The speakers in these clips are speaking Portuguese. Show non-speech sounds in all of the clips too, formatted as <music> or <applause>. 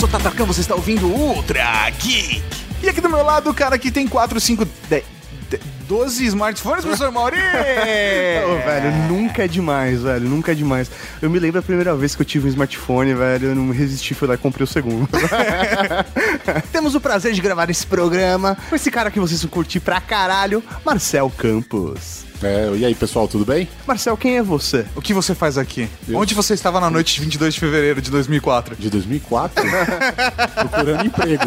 Sou Tatarcão, você está ouvindo Ultra Geek. E aqui do meu lado, o cara que tem 4, 5, 10, 12 smartphones, professor Mauri! <laughs> Ô, velho, nunca é demais, velho, nunca é demais. Eu me lembro a primeira vez que eu tive um smartphone, velho, eu não resisti, fui lá e comprei o segundo. <laughs> Temos o prazer de gravar esse programa com esse cara que vocês vão curtir pra caralho, Marcel Campos. É, e aí, pessoal, tudo bem? Marcel, quem é você? O que você faz aqui? Eu- Onde você estava na noite de 22 de fevereiro de 2004? De 2004? <laughs> Procurando emprego.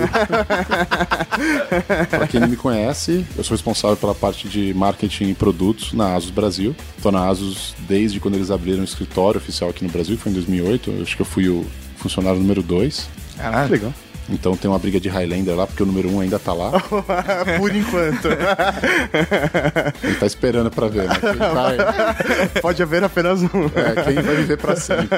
pra quem não me conhece, eu sou responsável pela parte de marketing e produtos na Asus Brasil. Tô na Asus desde quando eles abriram o escritório oficial aqui no Brasil, foi em 2008. Eu acho que eu fui o funcionário número 2. Caralho. Legal. Então tem uma briga de Highlander lá, porque o número 1 um ainda tá lá. <laughs> Por enquanto. <laughs> Ele tá esperando pra ver, né? Vai, <laughs> Pode haver apenas um. É, quem vai viver pra sempre.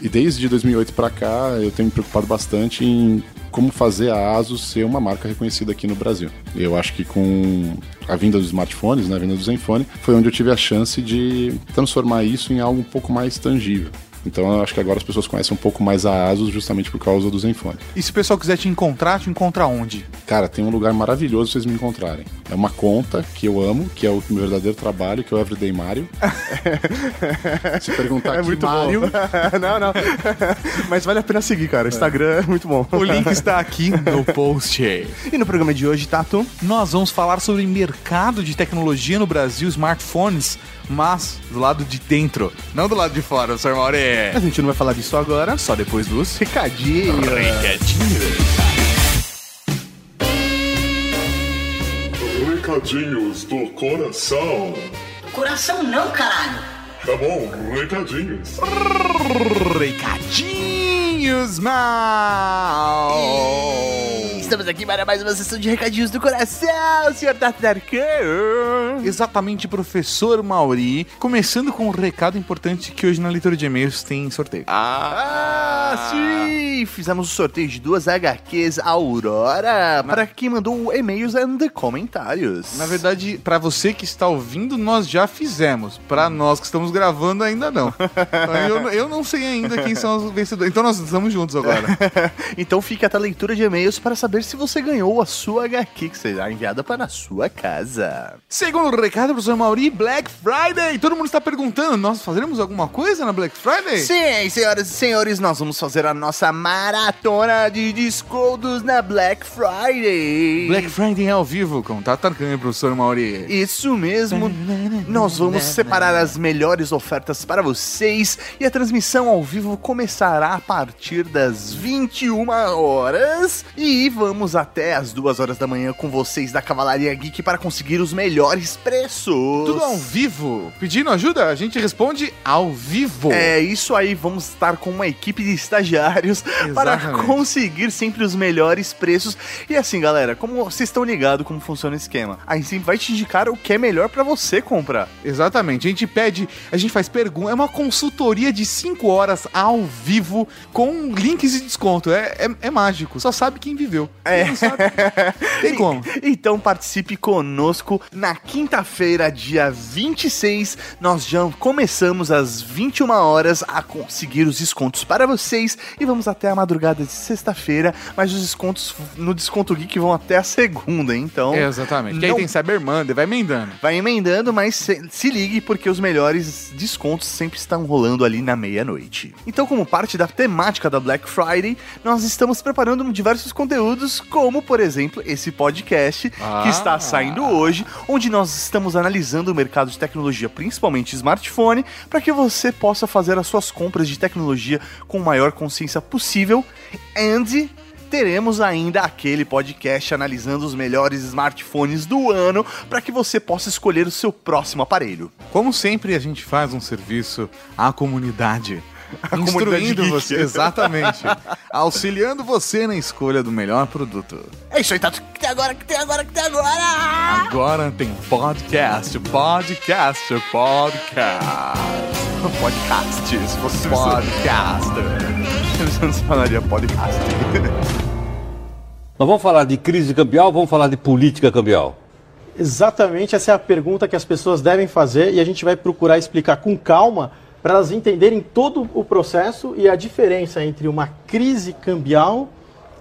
E desde 2008 pra cá, eu tenho me preocupado bastante em como fazer a ASUS ser uma marca reconhecida aqui no Brasil. Eu acho que com a vinda dos smartphones, né, a vinda do Zenfone, foi onde eu tive a chance de transformar isso em algo um pouco mais tangível. Então eu acho que agora as pessoas conhecem um pouco mais a ASUS justamente por causa do Zenfone. E se o pessoal quiser te encontrar, te encontra onde? Cara, tem um lugar maravilhoso pra vocês me encontrarem. É uma conta que eu amo, que é o meu verdadeiro trabalho, que é o Everyday Mario. <laughs> Se perguntar É que muito Mario, bom. <laughs> não, não. <laughs> Mas vale a pena seguir, cara. O Instagram é muito bom. O link está aqui no post. E no programa de hoje, Tato? Nós vamos falar sobre mercado de tecnologia no Brasil, smartphones, mas do lado de dentro, não do lado de fora, Sr. Mauri. A gente não vai falar disso agora. Só depois dos Recadinho. recadinhos. Recadinhos do coração. Coração não, caralho. Tá bom, recadinhos. Recadinhos, mal. Estamos aqui para mais uma sessão de recadinhos do coração, senhor Tatarcão. Exatamente, professor Mauri. Começando com um recado importante que hoje na leitura de e-mails tem sorteio. Ah, sim! Fizemos o sorteio de duas HQs Aurora para quem mandou e-mails e comentários. Na verdade, pra você que está ouvindo, nós já fizemos. Pra nós que estamos gravando, ainda não. <laughs> Então, eu, eu não sei ainda quem são os vencedores. Então nós estamos juntos agora. <laughs> então fica até a leitura de e-mails para saber se você ganhou a sua HQ que será enviada para a sua casa. Segundo recado, professor Mauri, Black Friday. Todo mundo está perguntando, nós faremos alguma coisa na Black Friday? Sim, senhoras e senhores, nós vamos fazer a nossa maratona de descontos na Black Friday. Black Friday ao vivo com Tatarkan e professor Mauri. Isso mesmo. Nós vamos separar as melhores ofertas para vocês e a transmissão ao vivo começará a partir das 21 horas e vamos até as 2 horas da manhã com vocês da Cavalaria Geek para conseguir os melhores preços. Tudo ao vivo. Pedindo ajuda, a gente responde ao vivo. É isso aí, vamos estar com uma equipe de estagiários <laughs> para Exatamente. conseguir sempre os melhores preços. E assim, galera, como vocês estão ligados como funciona o esquema, a gente vai te indicar o que é melhor para você comprar. Exatamente. A gente pede, a gente faz pergunta. É uma consultoria de 5 horas ao vivo com links de desconto. É, é, é mágico. Só sabe quem viveu. É. Quem <laughs> tem como. Então participe conosco na quinta-feira, dia 26. Nós já começamos às 21 horas a conseguir os descontos para vocês e vamos até a madrugada de sexta-feira, mas os descontos no Desconto Geek vão até a segunda, então É, exatamente. Não- tem Cyber Monday, vai emendando. vai emendando, mas se, se ligue porque os melhores descontos sempre estão rolando ali na meia-noite. Então, como parte da temática da Black Friday, nós estamos preparando diversos conteúdos, como por exemplo esse podcast que Ah. está saindo hoje, onde nós estamos analisando o mercado de tecnologia, principalmente smartphone, para que você possa fazer as suas compras de tecnologia com maior consciência possível. And teremos ainda aquele podcast analisando os melhores smartphones do ano para que você possa escolher o seu próximo aparelho. Como sempre, a gente faz um serviço à comunidade. Comunidade instruindo você, exatamente, <laughs> auxiliando você na escolha do melhor produto. É isso aí, Tato. Que tem agora, que tem agora, que tem agora! Agora tem podcast, podcast, podcast, Podcast, se você <laughs> podcast. <laughs> não se falaria podcast. Nós vamos falar de crise cambial, vamos falar de política cambial. Exatamente essa é a pergunta que as pessoas devem fazer e a gente vai procurar explicar com calma para elas entenderem todo o processo e a diferença entre uma crise cambial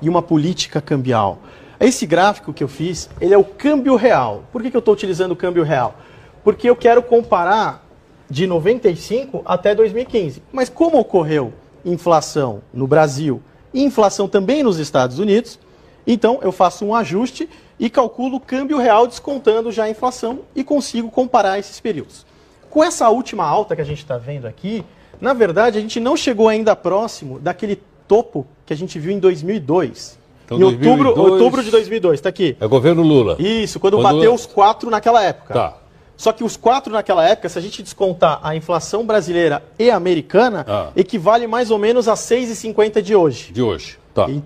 e uma política cambial. Esse gráfico que eu fiz, ele é o câmbio real. Por que, que eu estou utilizando o câmbio real? Porque eu quero comparar de 95 até 2015. Mas como ocorreu inflação no Brasil e inflação também nos Estados Unidos, então eu faço um ajuste e calculo o câmbio real descontando já a inflação e consigo comparar esses períodos. Com essa última alta que a gente está vendo aqui, na verdade a gente não chegou ainda próximo daquele topo que a gente viu em 2002. Então, em outubro, 2002 outubro de 2002, está aqui. É governo Lula. Isso, quando, Quando- bateu os quatro naquela época. Tá. Só que os quatro naquela época, se a gente descontar a inflação brasileira e americana, Ah. equivale mais ou menos a 6,50 de hoje. De hoje. Tá. E-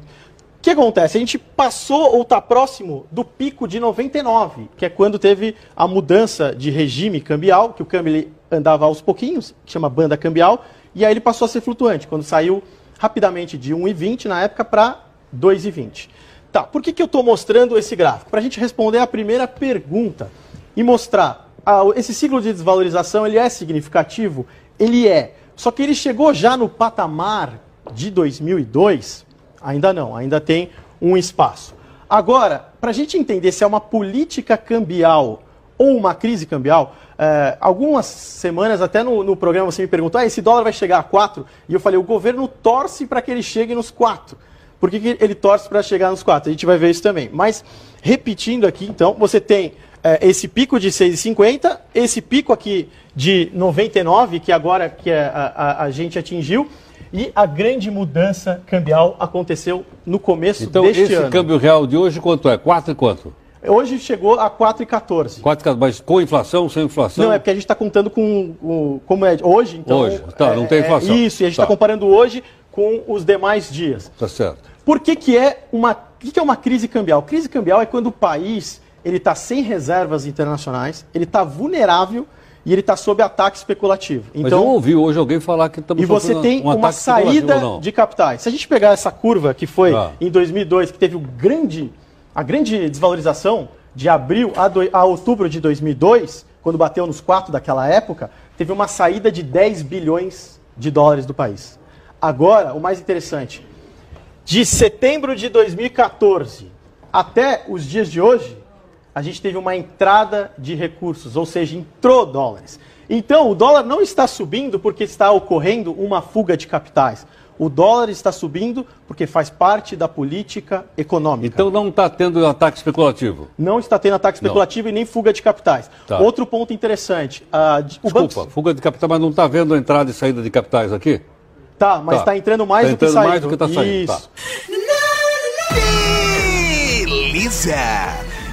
O que acontece? A gente passou ou está próximo do pico de 99, que é quando teve a mudança de regime cambial, que o câmbio andava aos pouquinhos, que chama banda cambial, e aí ele passou a ser flutuante, quando saiu rapidamente de 1,20 na época para 2,20. Tá, por que, que eu estou mostrando esse gráfico? Para a gente responder a primeira pergunta e mostrar, ah, esse ciclo de desvalorização ele é significativo? Ele é. Só que ele chegou já no patamar de 2002? Ainda não, ainda tem um espaço. Agora, para a gente entender se é uma política cambial ou uma crise cambial, eh, algumas semanas até no, no programa você me perguntou, ah, esse dólar vai chegar a 4? E eu falei, o governo torce para que ele chegue nos 4. Por que, que ele torce para chegar nos 4? A gente vai ver isso também. Mas, repetindo aqui, então, você tem eh, esse pico de 6,50, esse pico aqui de 99, que agora que a, a- a gente atingiu, e a grande mudança cambial aconteceu no começo Então, deste esse ano. câmbio real de hoje quanto é? 4 e quanto? Hoje chegou a 4,14. 4 mas com inflação, sem inflação? Não, é porque a gente está contando com como é hoje, então. Hoje, tá, não tem é- é inflação. isso, e a gente está Tá. comparando hoje com os demais dias. Tá certo. Por que, que é uma. Que, que é uma crise cambial? Crise cambial é quando o país ele está sem reservas internacionais, ele está vulnerável e ele está sob ataque especulativo. Mas eu Então, ouvi hoje alguém falar que estamos e você tem um uma saída de capitais. Se a gente pegar essa curva que foi Tá. em 2002, que teve o grande, a grande desvalorização de abril a, doi- a outubro de 2002, quando bateu nos quatro daquela época, teve uma saída de 10 bilhões de dólares do país. Agora, o mais interessante, de setembro de 2014 até os dias de hoje, a gente teve uma entrada de recursos, ou seja, entrou dólares. Então, o dólar não está subindo porque está ocorrendo uma fuga de capitais. O dólar está subindo porque faz parte da política econômica. Então não está tendo ataque especulativo. não está tendo ataque especulativo e nem fuga de capitais. Tá. Outro ponto interessante. o Desculpa, banco fuga de capital, mas não está vendo a entrada e saída de capitais aqui? tá, mas Tá. está entrando mais Tá do que entrando saindo. mais do que tá saindo, tá. Isso. Beleza!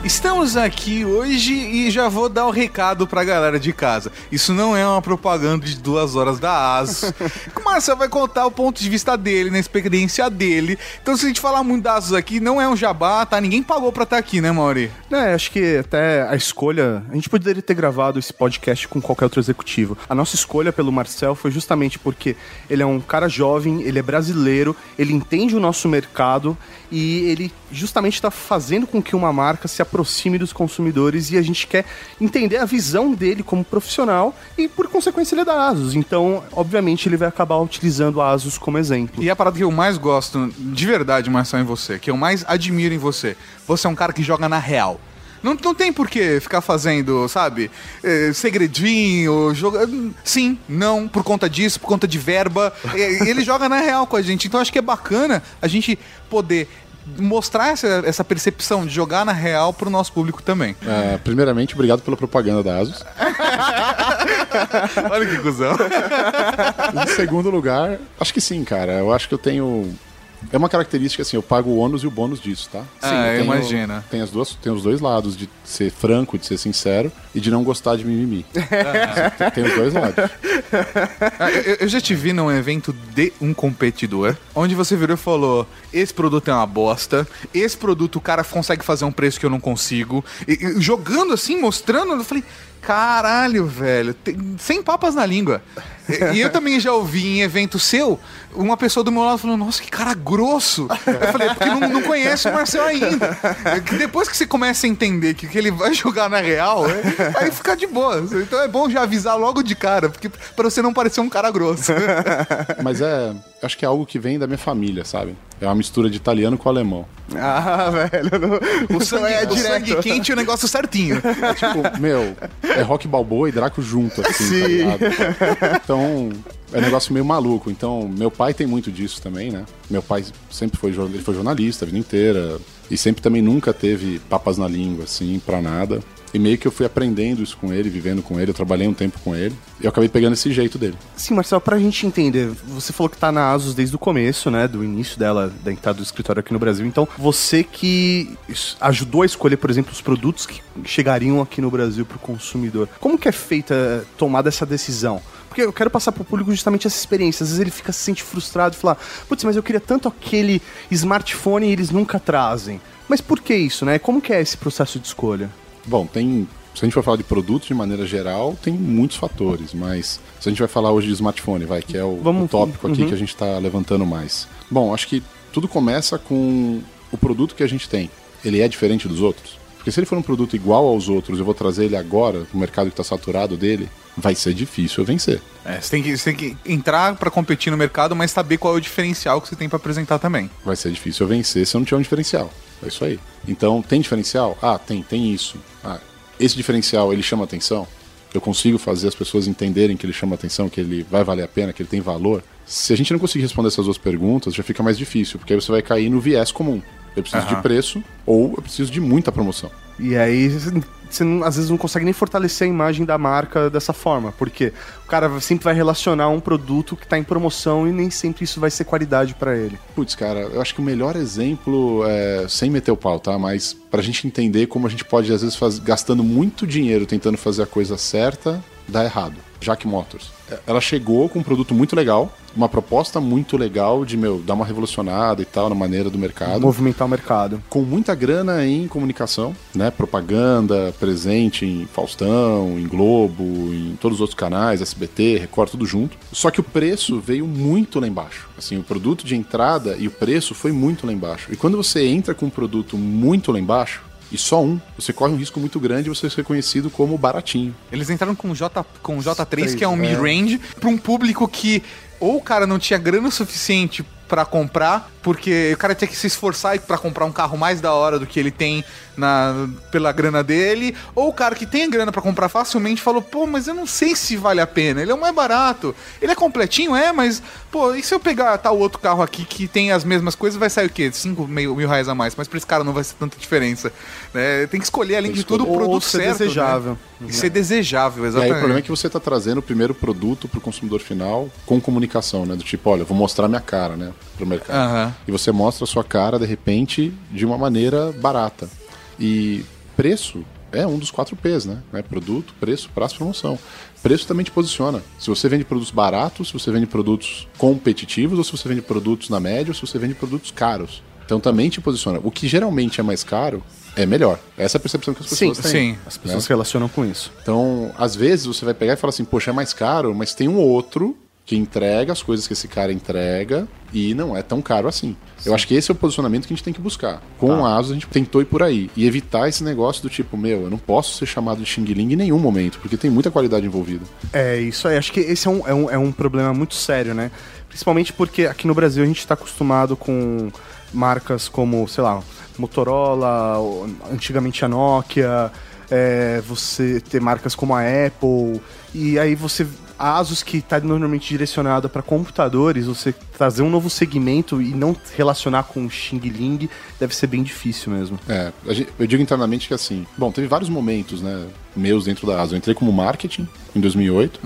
Estamos aqui hoje e já vou dar o recado pra galera de casa. Isso não é uma propaganda de duas horas da ASUS. <laughs> O Marcel vai contar o ponto de vista dele, na experiência dele. Então, se a gente falar muito da ASUS aqui, não é um jabá, tá? Ninguém pagou pra estar aqui, né, Mauri? É, acho que até a escolha. A gente poderia ter gravado esse podcast com qualquer outro executivo. A nossa escolha pelo Marcel foi justamente porque ele é um cara jovem, ele é brasileiro, ele entende o nosso mercado e ele justamente está fazendo com que uma marca se aproxime dos consumidores e a gente quer entender a visão dele como profissional e, por consequência, ele é da Asus. Então, obviamente, ele vai acabar utilizando a Asus como exemplo. E a parada que eu mais gosto, de verdade, Marcel, em você, que eu mais admiro em você, você é um cara que joga na real. Não, não tem por que ficar fazendo, sabe, eh, segredinho, joga... Sim, não, por conta disso, por conta de verba. <laughs> Ele joga na real com a gente. Então acho que é bacana a gente poder mostrar essa, essa percepção de jogar na real pro nosso público também. É, primeiramente, obrigado pela propaganda da Asus. <laughs> Olha que cuzão. Em segundo lugar, acho que sim, cara. Eu acho que eu tenho. É uma característica assim, eu pago o ônus e o bônus disso, tá? Ah, eu tenho- imagino. Tem, as duas, tem os dois lados, de ser franco, de ser sincero, e de não gostar de mimimi. tem, <laughs> tem os dois lados. Ah, eu, eu já te vi num evento de um competidor, onde você virou e falou: esse produto é uma bosta, esse produto o cara consegue fazer um preço que eu não consigo. E- e jogando assim, mostrando, eu falei. Caralho, velho, tem- sem papas na língua. E, e eu também já ouvi em evento seu, uma pessoa do meu lado falando, nossa, que cara grosso. Eu falei, é porque não, não conhece o Marcel ainda. É que depois que você começa a entender que, que ele vai jogar na real, é- aí fica de boa. Então é bom já avisar logo de cara, porque pra você não parecer um cara grosso. <laughs> Mas é. Acho que é algo que vem da minha família, sabe? É uma mistura de italiano com alemão. Ah, velho. não- O sangue, é o sangue quente é o negócio certinho. Tipo, meu, é rock balboa e Draco junto, assim, Sim. tá ligado? <laughs> Então, é um negócio meio maluco. Então, meu pai tem muito disso também, né? Meu pai sempre foi, ele foi jornalista a vida inteira. E sempre também nunca teve papas na língua, assim, pra nada. E meio que eu fui aprendendo isso com ele, vivendo com ele. Eu trabalhei um tempo com ele. E eu acabei pegando esse jeito dele. Sim, Marcelo, pra gente entender, você falou que tá na Asus desde o começo, né? Do início dela, da entrada do escritório aqui no Brasil. Então, você que ajudou a escolher, por exemplo, os produtos que chegariam aqui no Brasil pro consumidor. Como que é feita, tomada essa decisão? Porque eu quero passar pro público justamente essa experiência. Às vezes ele fica se sente frustrado e fala, putz, mas eu queria tanto aquele smartphone e eles nunca trazem. Mas por que isso, né? Como que é esse processo de escolha? Bom, tem. Se a gente for falar de produtos de maneira geral, tem muitos fatores, mas se a gente vai falar hoje de smartphone, vai, que é o, Vamos- o tópico aqui uhum. que a gente está levantando mais. Bom, acho que tudo começa com o produto que a gente tem. Ele é diferente dos outros? Porque se ele for um produto igual aos outros, eu vou trazer ele agora, no mercado que está saturado dele, vai ser difícil eu vencer. É, você, tem que, você tem que entrar pra competir no mercado, mas saber qual é o diferencial que você tem pra apresentar também. Vai ser difícil eu vencer se eu não tiver um diferencial. É isso aí. Então, tem diferencial? Ah, tem, tem isso. Ah, esse diferencial, ele chama atenção? Eu consigo fazer as pessoas entenderem que ele chama atenção, que ele vai valer a pena, que ele tem valor? Se a gente não conseguir responder essas duas perguntas, já fica mais difícil, porque aí você vai cair no viés comum. Eu preciso de preço ou eu preciso de muita promoção. E aí você- não- às vezes não consegue nem fortalecer a imagem da marca dessa forma, porque o cara sempre vai relacionar um produto que está em promoção e nem sempre isso vai ser qualidade para ele. Putz, cara, eu acho que o melhor exemplo, é, sem meter o pau, tá? Mas pra gente entender como a gente pode, às vezes, faz, gastando muito dinheiro tentando fazer a coisa certa, dar errado. Jack Motors. É, Ela chegou com um produto muito legal, uma proposta muito legal de, meu, dar uma revolucionada e tal na maneira do mercado. Movimentar o mercado. Com muita grana em comunicação, né? Propaganda presente em Faustão, em Globo, em todos os outros canais, SBT, Record, tudo junto. Só que o preço veio muito lá embaixo. Assim, o produto de entrada e o preço foi muito lá embaixo. E quando você entra com um produto muito lá embaixo, e só um, você corre um risco muito grande de você ser reconhecido como baratinho. Eles entraram com o J, com o J3, que é um é. mid-range, pra um público que ou o cara não tinha grana suficiente pra comprar, porque o cara tinha que se esforçar pra comprar um carro mais da hora do que ele tem na, pela grana dele, ou o cara que tem grana pra comprar facilmente falou, pô, mas eu não sei se vale a pena, ele é o mais barato, ele é completinho, é, mas, pô, e se eu pegar tal outro carro aqui que tem as mesmas coisas, vai sair o quê? 5 mil, mil reais a mais, mas pra esse cara não vai ser tanta diferença, né? Tem que escolher, além Tem de tudo, o produto Ou ser certo, desejável. né? E ser desejável, E aí exatamente. o problema é que você está trazendo o primeiro produto para o consumidor final com comunicação, né? Do tipo, olha, eu vou mostrar minha cara, né? Pro mercado. Aham. E você mostra a sua cara, de repente, de uma maneira barata. E preço é um dos quatro P's, né? né? Produto, preço, prazo, promoção. Preço também te posiciona. Se você vende produtos baratos, se você vende produtos competitivos, ou se você vende produtos na média, ou se você vende produtos caros. Então também te posiciona. O que geralmente é mais caro é melhor. Essa é a percepção que as Sim, pessoas têm. sim. As pessoas se relacionam com isso. Então, às vezes você vai pegar e falar assim, poxa, é mais caro, mas tem um outro que entrega as coisas que esse cara entrega e não é tão caro assim. Eu acho que esse é o posicionamento que a gente tem que buscar. Com a Asus a gente tentou ir por aí e evitar esse negócio do tipo, meu, eu não posso ser chamado de Xing Ling em nenhum momento, porque tem muita qualidade envolvida. É, isso aí. Acho que esse é um, é um, é um problema muito sério, né? Principalmente porque aqui no Brasil a gente está acostumado com marcas como, sei lá, Motorola, antigamente a Nokia, é, você ter marcas como a Apple, e aí você. A Asus, que está normalmente direcionada para computadores, você trazer um novo segmento e não relacionar com o Xing Ling deve ser bem difícil mesmo. É, eu digo internamente que assim, bom, teve vários momentos, né, meus dentro da Asus. Eu entrei como marketing em 2008,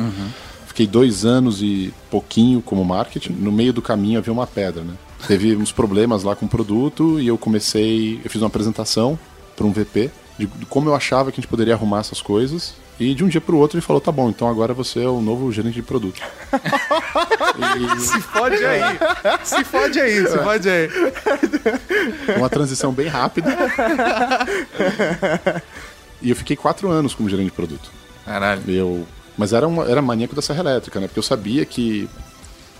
fiquei dois anos e pouquinho como marketing. No meio do caminho havia uma pedra, né? Teve uns problemas lá com o produto e eu comecei, eu fiz uma apresentação para um VP de, de como eu achava que a gente poderia arrumar essas coisas. E de um dia para o outro ele falou: tá bom, então agora você é o novo gerente de produto. e, <laughs> Se fode aí. Se fode aí, se fode aí. uma transição bem rápida. e eu fiquei quatro anos como gerente de produto. Caralho. Eu, mas era, uma, era maníaco da serra elétrica, né? Porque eu sabia que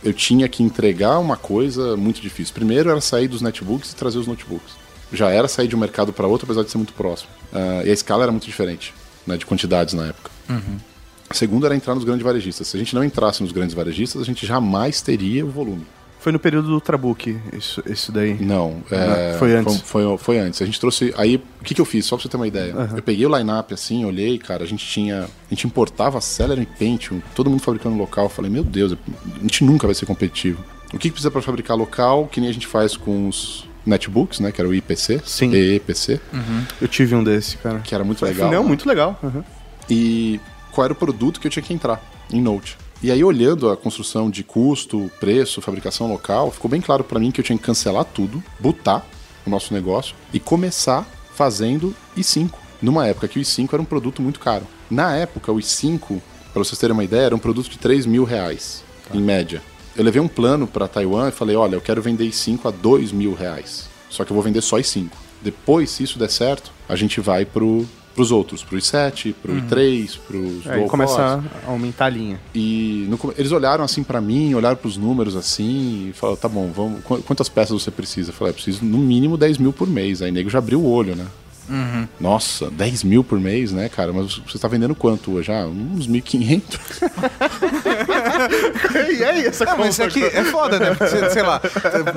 eu tinha que entregar uma coisa muito difícil. Primeiro era sair dos netbooks e trazer os notebooks. Já era sair de um mercado para outro, apesar de ser muito próximo. Ah, e a escala era muito diferente, né? De quantidades na época. Segundo era entrar nos grandes varejistas. Se a gente não entrasse nos grandes varejistas, a gente jamais teria o volume. Foi no período do Trabuc, isso, isso daí. Não, é, foi antes. Foi, foi- foi antes. A gente trouxe. Aí, o que, que eu fiz? Só pra você ter uma ideia. Eu peguei o line-up assim, olhei, cara, a gente tinha. A gente importava Celeron e Pentium, todo mundo fabricando local. Eu falei, meu Deus, a gente nunca vai ser competitivo. O que, que precisa pra fabricar local, que nem a gente faz com os netbooks, né? Que era o IPC, Sim. EEPC, Eu tive um desse, cara. que era muito legal. Não, né? muito legal. Uhum. e qual era o produto que eu tinha que entrar em Note. E aí, olhando a construção de custo, preço, fabricação local, ficou bem claro para mim que eu tinha que cancelar tudo, botar o nosso negócio e começar fazendo i5. Numa época que o i5 era um produto muito caro. Na época, o i5, para vocês terem uma ideia, era um produto de 3 mil reais, em média. Eu levei um plano para Taiwan e falei: olha, eu quero vender i5 a 2 mil reais. Só que eu vou vender só i5. Depois, se isso der certo, a gente vai pro, pros outros, pro i7, pro i3, pros Aí dual começa a aumentar a linha. E no eles olharam assim pra mim, olharam pros números assim, e falaram: tá bom, vamos, qu- quantas peças você precisa? Eu falei: eu preciso no mínimo 10 mil por mês. Aí o nego já abriu o olho, né? Nossa, 10 mil por mês, né, cara? Mas você tá vendendo quanto hoje? Ah, uns 1.500. <laughs> e aí, essa Não, mas isso aqui é foda, né? Porque, sei lá,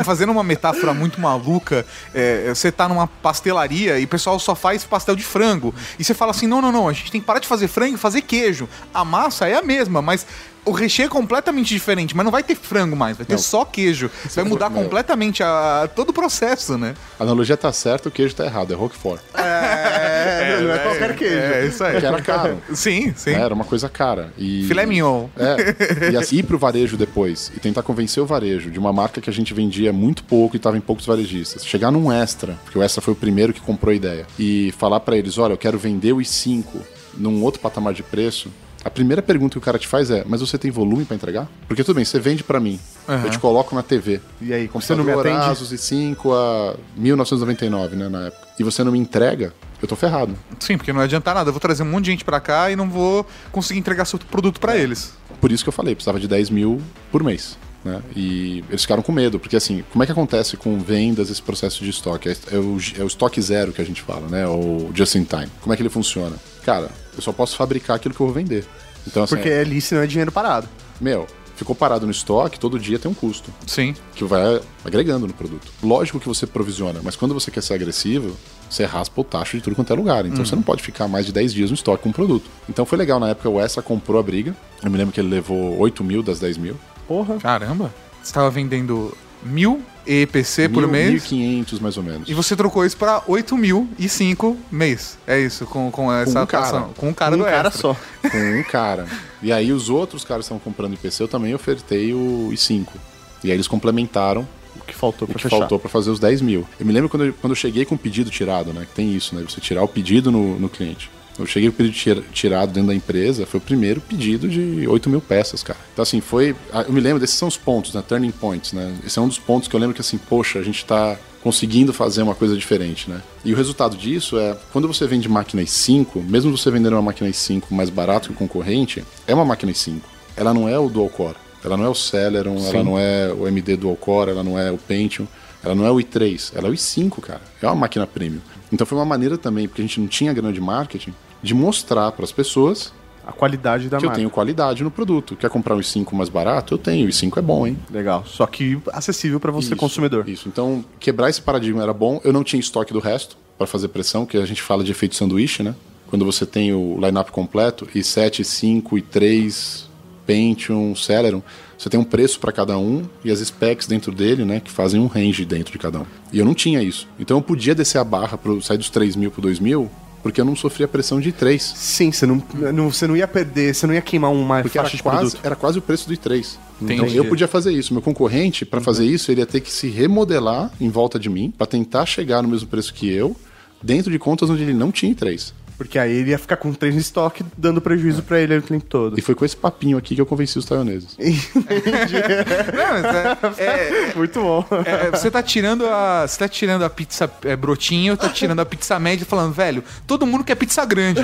fazendo uma metáfora muito maluca, é, você tá numa pastelaria e o pessoal só faz pastel de frango. E você fala assim: não, não, não, a gente tem que parar de fazer frango e fazer queijo. A massa é a mesma, mas. O recheio é completamente diferente, mas não vai ter frango mais, vai ter Não. só queijo. Vai mudar Não. completamente a, todo o processo, né? A analogia tá certa, o queijo tá errado, é Roquefort. É, não é qualquer queijo. É, isso aí. Que era caro. Sim, sim. É, Era uma coisa cara. E... Filé mignon. É, e assim, ir pro varejo depois e tentar convencer o varejo de uma marca que a gente vendia muito pouco e estava em poucos varejistas. Chegar num Extra, porque o Extra foi o primeiro que comprou a ideia, e falar pra eles: olha, eu quero vender o i5 num outro patamar de preço. A primeira pergunta que o cara te faz é: mas você tem volume pra entregar? Porque tudo bem, você vende pra mim, eu te coloco na TV. E aí, como você não me atende? Asus i5 a 1999, né, na época. E você não me entrega, eu tô ferrado. Sim, porque não adianta nada. Eu vou trazer um monte de gente pra cá e não vou conseguir entregar seu produto pra eles. Por isso que eu falei, precisava de 10 mil por mês. Né? E eles ficaram com medo, porque assim, como é que acontece com vendas esse processo de estoque? É, é o, é o estoque zero que a gente fala, né? O just in time. Como é que ele funciona? Cara, eu só posso fabricar aquilo que eu vou vender. Então, assim, Porque ali senão é dinheiro parado. meu, ficou parado no estoque, todo dia tem um custo Sim. que vai agregando no produto. Lógico que você provisiona, mas quando você quer ser agressivo, você raspa o tacho de tudo quanto é lugar. Então você não pode ficar mais de 10 dias no estoque com um produto. Então foi legal, na época o Extra comprou a briga. Eu me lembro que ele levou 8 mil das 10 mil. Porra. Caramba. Você tava vendendo mil EPC por Mil- mês 1.500 mais ou menos. e você trocou isso pra 8 mil e 5 mês. É isso, com, com essa um cara. Com um cara um do cara Extra. só. Com um cara. E aí os outros caras que estavam comprando IPC, eu também ofertei o i5. E aí eles complementaram O que faltou que fechar. faltou para fazer os 10 mil. Eu me lembro quando eu, quando eu cheguei com o pedido tirado, né? Que tem isso, né? Você tirar o pedido no, no cliente. Eu cheguei com o pedido tira- tirado dentro da empresa, foi o primeiro pedido de 8 mil peças, cara. Então, assim, foi. ah, Eu me lembro, desses são os pontos, né? Turning points, né? Esse é um dos pontos que eu lembro que, assim, poxa, a gente tá conseguindo fazer uma coisa diferente, né? E o resultado disso é, quando você vende máquina i5, mesmo você vendendo uma máquina i5 mais barato que o concorrente, é uma máquina i5. Ela não é o dual core. Ela não é o Celeron, ela não é o MD dual core, ela não é o Pentium, ela não é o i3, ela é o i5, cara. É uma máquina premium. Então foi uma maneira também, porque a gente não tinha grana de marketing, de mostrar para as pessoas A qualidade da que eu marca. tenho qualidade no produto. Quer comprar um i5 mais barato? Eu tenho. O i5 é bom, hein? Legal. Só que acessível pra você, Isso, consumidor. Isso. Então, quebrar esse paradigma era bom. Eu não tinha estoque do resto para fazer pressão, que a gente fala de efeito sanduíche, né? Quando você tem o lineup completo, i7, i5, i3, Pentium, Celeron, você tem um preço para cada um e as specs dentro dele, né, que fazem um range dentro de cada um. E eu não tinha isso. Então eu podia descer a barra para sair dos 3 mil para 2 mil, porque eu não sofria pressão de 3. Sim, você não, não- você não ia perder, você não ia queimar uma Porque era faixa de quase, produto. era quase o preço do i3. Então Entendi. eu podia fazer isso. Meu concorrente, para fazer isso, ele ia ter que se remodelar em volta de mim para tentar chegar no mesmo preço que eu, dentro de contas onde ele não tinha i3. Porque aí ele ia ficar com três em estoque, dando prejuízo pra ele o tempo todo. E foi com esse papinho aqui que eu convenci os taiwaneses. <laughs> Não, mas é- é- Muito bom. é- você tá tirando a. Você tá tirando a pizza é, brotinho, tá tirando a pizza média falando, velho, todo mundo quer pizza grande.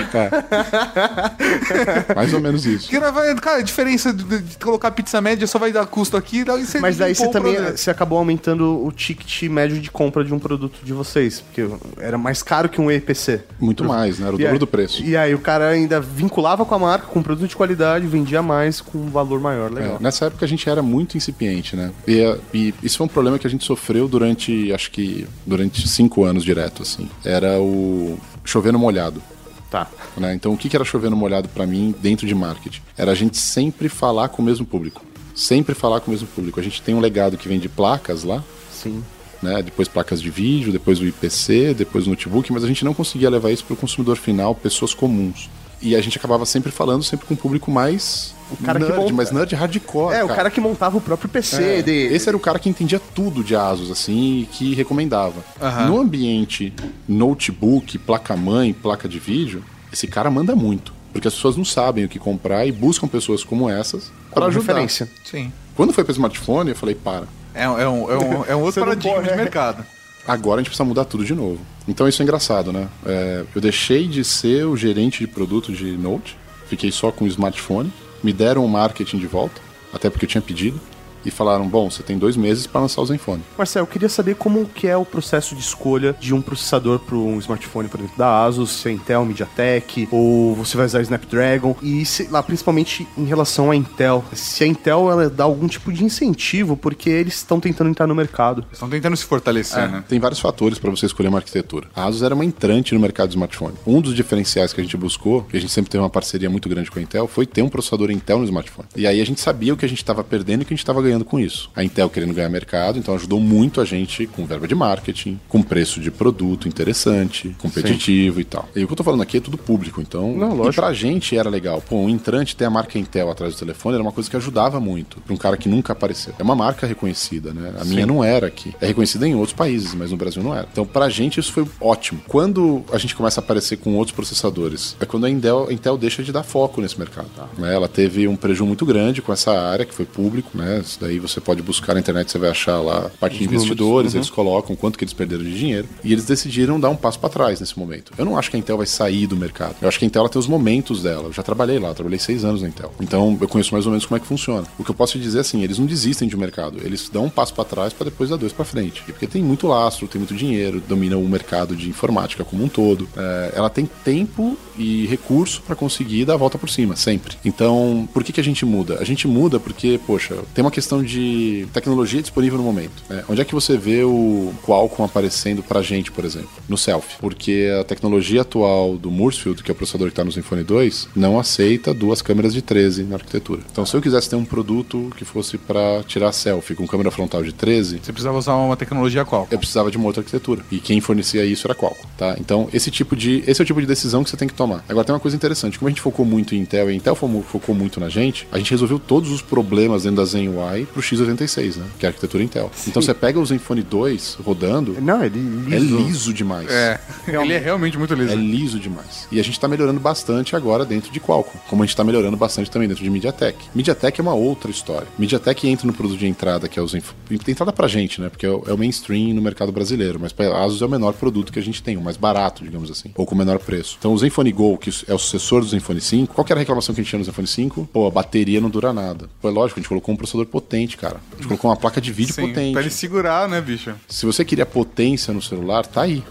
Mais ou menos isso. Que não vai- cara, a diferença de, de colocar pizza média só vai dar custo aqui, daí você Mas daí você também você acabou aumentando o ticket médio de compra de um produto de vocês. Porque era mais caro que um EPC. Muito mais, né? Era o dobro aí- do preço. E aí o cara ainda vinculava com a marca, com um produto de qualidade, vendia mais com um valor maior. Legal. É, nessa época a gente era muito incipiente, né? E, é, e isso foi um problema que a gente sofreu durante, acho que, durante cinco anos direto, assim. Era o chover no molhado. Tá. né? Então, o que era chover no molhado pra mim dentro de marketing? Era a gente sempre falar com o mesmo público. Sempre falar com o mesmo público. A gente tem um legado que vem de placas lá, Sim. Né? Depois placas de vídeo, depois o IPC, depois o notebook, mas a gente não conseguia levar isso para o consumidor final, pessoas comuns. E a gente acabava sempre falando, sempre com um público mais O cara que nerd, monta- mas nerd hardcore. É, o cara que montava o próprio PC É, dele. Esse era o cara que entendia tudo de ASUS, assim, e que recomendava. No ambiente notebook, placa-mãe, placa de vídeo, esse cara manda muito. Porque as pessoas não sabem o que comprar e buscam pessoas como essas para ajudar. referência. Sim. Quando foi para smartphone, eu falei, para. É, um- é um, é, um, é um outro <laughs> paradigma pode, de é. mercado. Agora a gente precisa mudar tudo de novo. Então isso é engraçado, né? É, eu deixei de ser o gerente de produto de Note, fiquei só com o smartphone, me deram o marketing de volta, até porque eu tinha pedido, e falaram: bom, você tem dois meses para lançar o Zenfone. Marcel, eu queria saber como que é o processo de escolha de um processador para um smartphone, por exemplo, da Asus, se é Intel, MediaTek, ou você vai usar Snapdragon, e se, lá, principalmente em relação à Intel. Se a Intel ela dá algum tipo de incentivo, porque eles estão tentando entrar no mercado. Estão tentando se fortalecer, né? Tem vários fatores para você escolher uma arquitetura. A Asus era uma entrante no mercado de smartphone. Um dos diferenciais que a gente buscou, que a gente sempre teve uma parceria muito grande com a Intel, foi ter um processador Intel no smartphone. E aí a gente sabia o que a gente estava perdendo e o que a gente estava ganhando com isso. A Intel querendo ganhar mercado, então ajudou muito a gente com verba de marketing, com preço de produto interessante, competitivo e tal. E o que eu tô falando aqui é tudo público, então. Não, e pra gente era legal. Pô, um entrante ter a marca Intel atrás do telefone era uma coisa que ajudava muito pra um cara que nunca apareceu. É uma marca reconhecida, né? A minha não era aqui. É reconhecida em outros países, mas no Brasil não era. Então, pra gente, isso foi ótimo. Quando a gente começa a aparecer com outros processadores, é quando a Intel, a Intel deixa de dar foco nesse mercado. Né? Ela teve um prejuízo muito grande com essa área, que foi público, né? Daí você pode buscar na internet, você vai achar lá a parte de investidores, eles colocam quanto que eles perderam de dinheiro. E eles decidiram dar um passo pra trás nesse momento. Eu não acho que a Intel vai sair do mercado. Eu acho que a Intel ela tem os momentos dela. Eu já trabalhei lá, trabalhei seis anos na Intel. Então eu conheço mais ou menos como é que funciona. O que eu posso te dizer é assim, eles não desistem de um mercado. Eles dão um passo pra trás pra depois dar dois pra frente. E Porque tem muito lastro, tem muito dinheiro, domina o mercado de informática como um todo. É, ela tem tempo e recurso pra conseguir dar a volta por cima, sempre. Então, por que, que a gente muda? A gente muda porque, poxa, tem uma questão de tecnologia disponível no momento. né? Onde é que você vê o Qualcomm aparecendo pra gente, por exemplo? No selfie. Porque a tecnologia atual do Moorefield, que é o processador que está no Zenfone 2, não aceita duas câmeras de 13 na arquitetura. Então, se eu quisesse ter um produto que fosse pra tirar selfie com câmera frontal de 13, Você precisava usar uma tecnologia qual? eu precisava de uma outra arquitetura. E quem fornecia isso era Qualcomm, tá? Então, esse tipo de, esse é o tipo de decisão que você tem que tomar. Agora, tem uma coisa interessante. Como a gente focou muito em Intel e a Intel fo- focou muito na gente, a gente resolveu todos os problemas dentro da Zen UI pro X86, né? Que é a arquitetura Intel. Então, você pega o Zenfone 2 rodando, Não, ele liso. é liso demais. É, ele é realmente muito liso. É liso demais. E a gente tá melhorando bastante agora dentro de Qualcomm, como a gente tá melhorando bastante também dentro de MediaTek. MediaTek é uma outra história. MediaTek entra no produto de entrada, que é o Zenf... entrada pra gente, né? Porque é o, é o mainstream no mercado brasileiro, mas pra Asus é o menor produto que a gente tem, o mais barato, digamos assim, ou com o menor preço. Então o Zenfone Go, que é o sucessor do Zenfone 5, qual que era a reclamação que a gente tinha no Zenfone 5? Pô, a bateria não dura nada. Pô, é lógico, a gente colocou um processador potente, cara. A gente colocou uma placa de vídeo Sim, potente. pra ele segurar, né, bicho? Se você queria potência no celular, tá aí.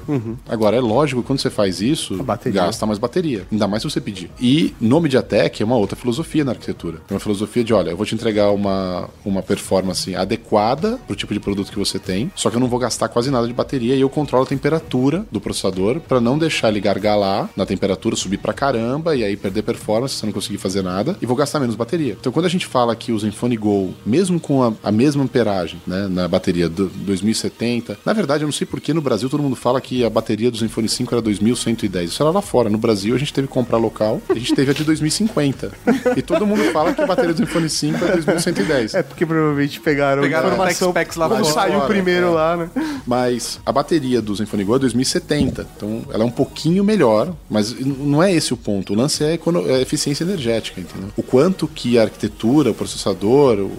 Agora, é lógico que quando você faz isso, gasta mais bateria. Ainda mais se você pedir. E no MediaTek é uma outra filosofia na arquitetura. É uma filosofia de, olha, eu vou te entregar uma, uma performance adequada pro tipo de produto que você tem, só que eu não vou gastar quase nada de bateria e eu controlo a temperatura do processador para não deixar ele gargalar na temperatura, subir pra caramba e aí perder performance se você não conseguir fazer nada e vou gastar menos bateria. Então, quando a gente fala que o Zenfone Go, mesmo com a, a mesma amperagem né, na bateria do 2070, na verdade, eu não sei por que no Brasil todo mundo fala que a bateria do Zenfone 5 era 2110. Isso era lá fora. No Brasil, a gente teve que comprar local, a gente teve a de 2050. E todo mundo fala que a bateria do Zenfone 5 é 2110. É porque provavelmente pegaram, Pegaram a Specs lá quando fora. saiu Fora, primeiro é. lá, né? Mas a bateria do Zenfone Go é 2070, então ela é um pouquinho melhor, mas não é esse o ponto. O lance é, econo- é eficiência energética, entendeu? O quanto que a arquitetura, o processador, o-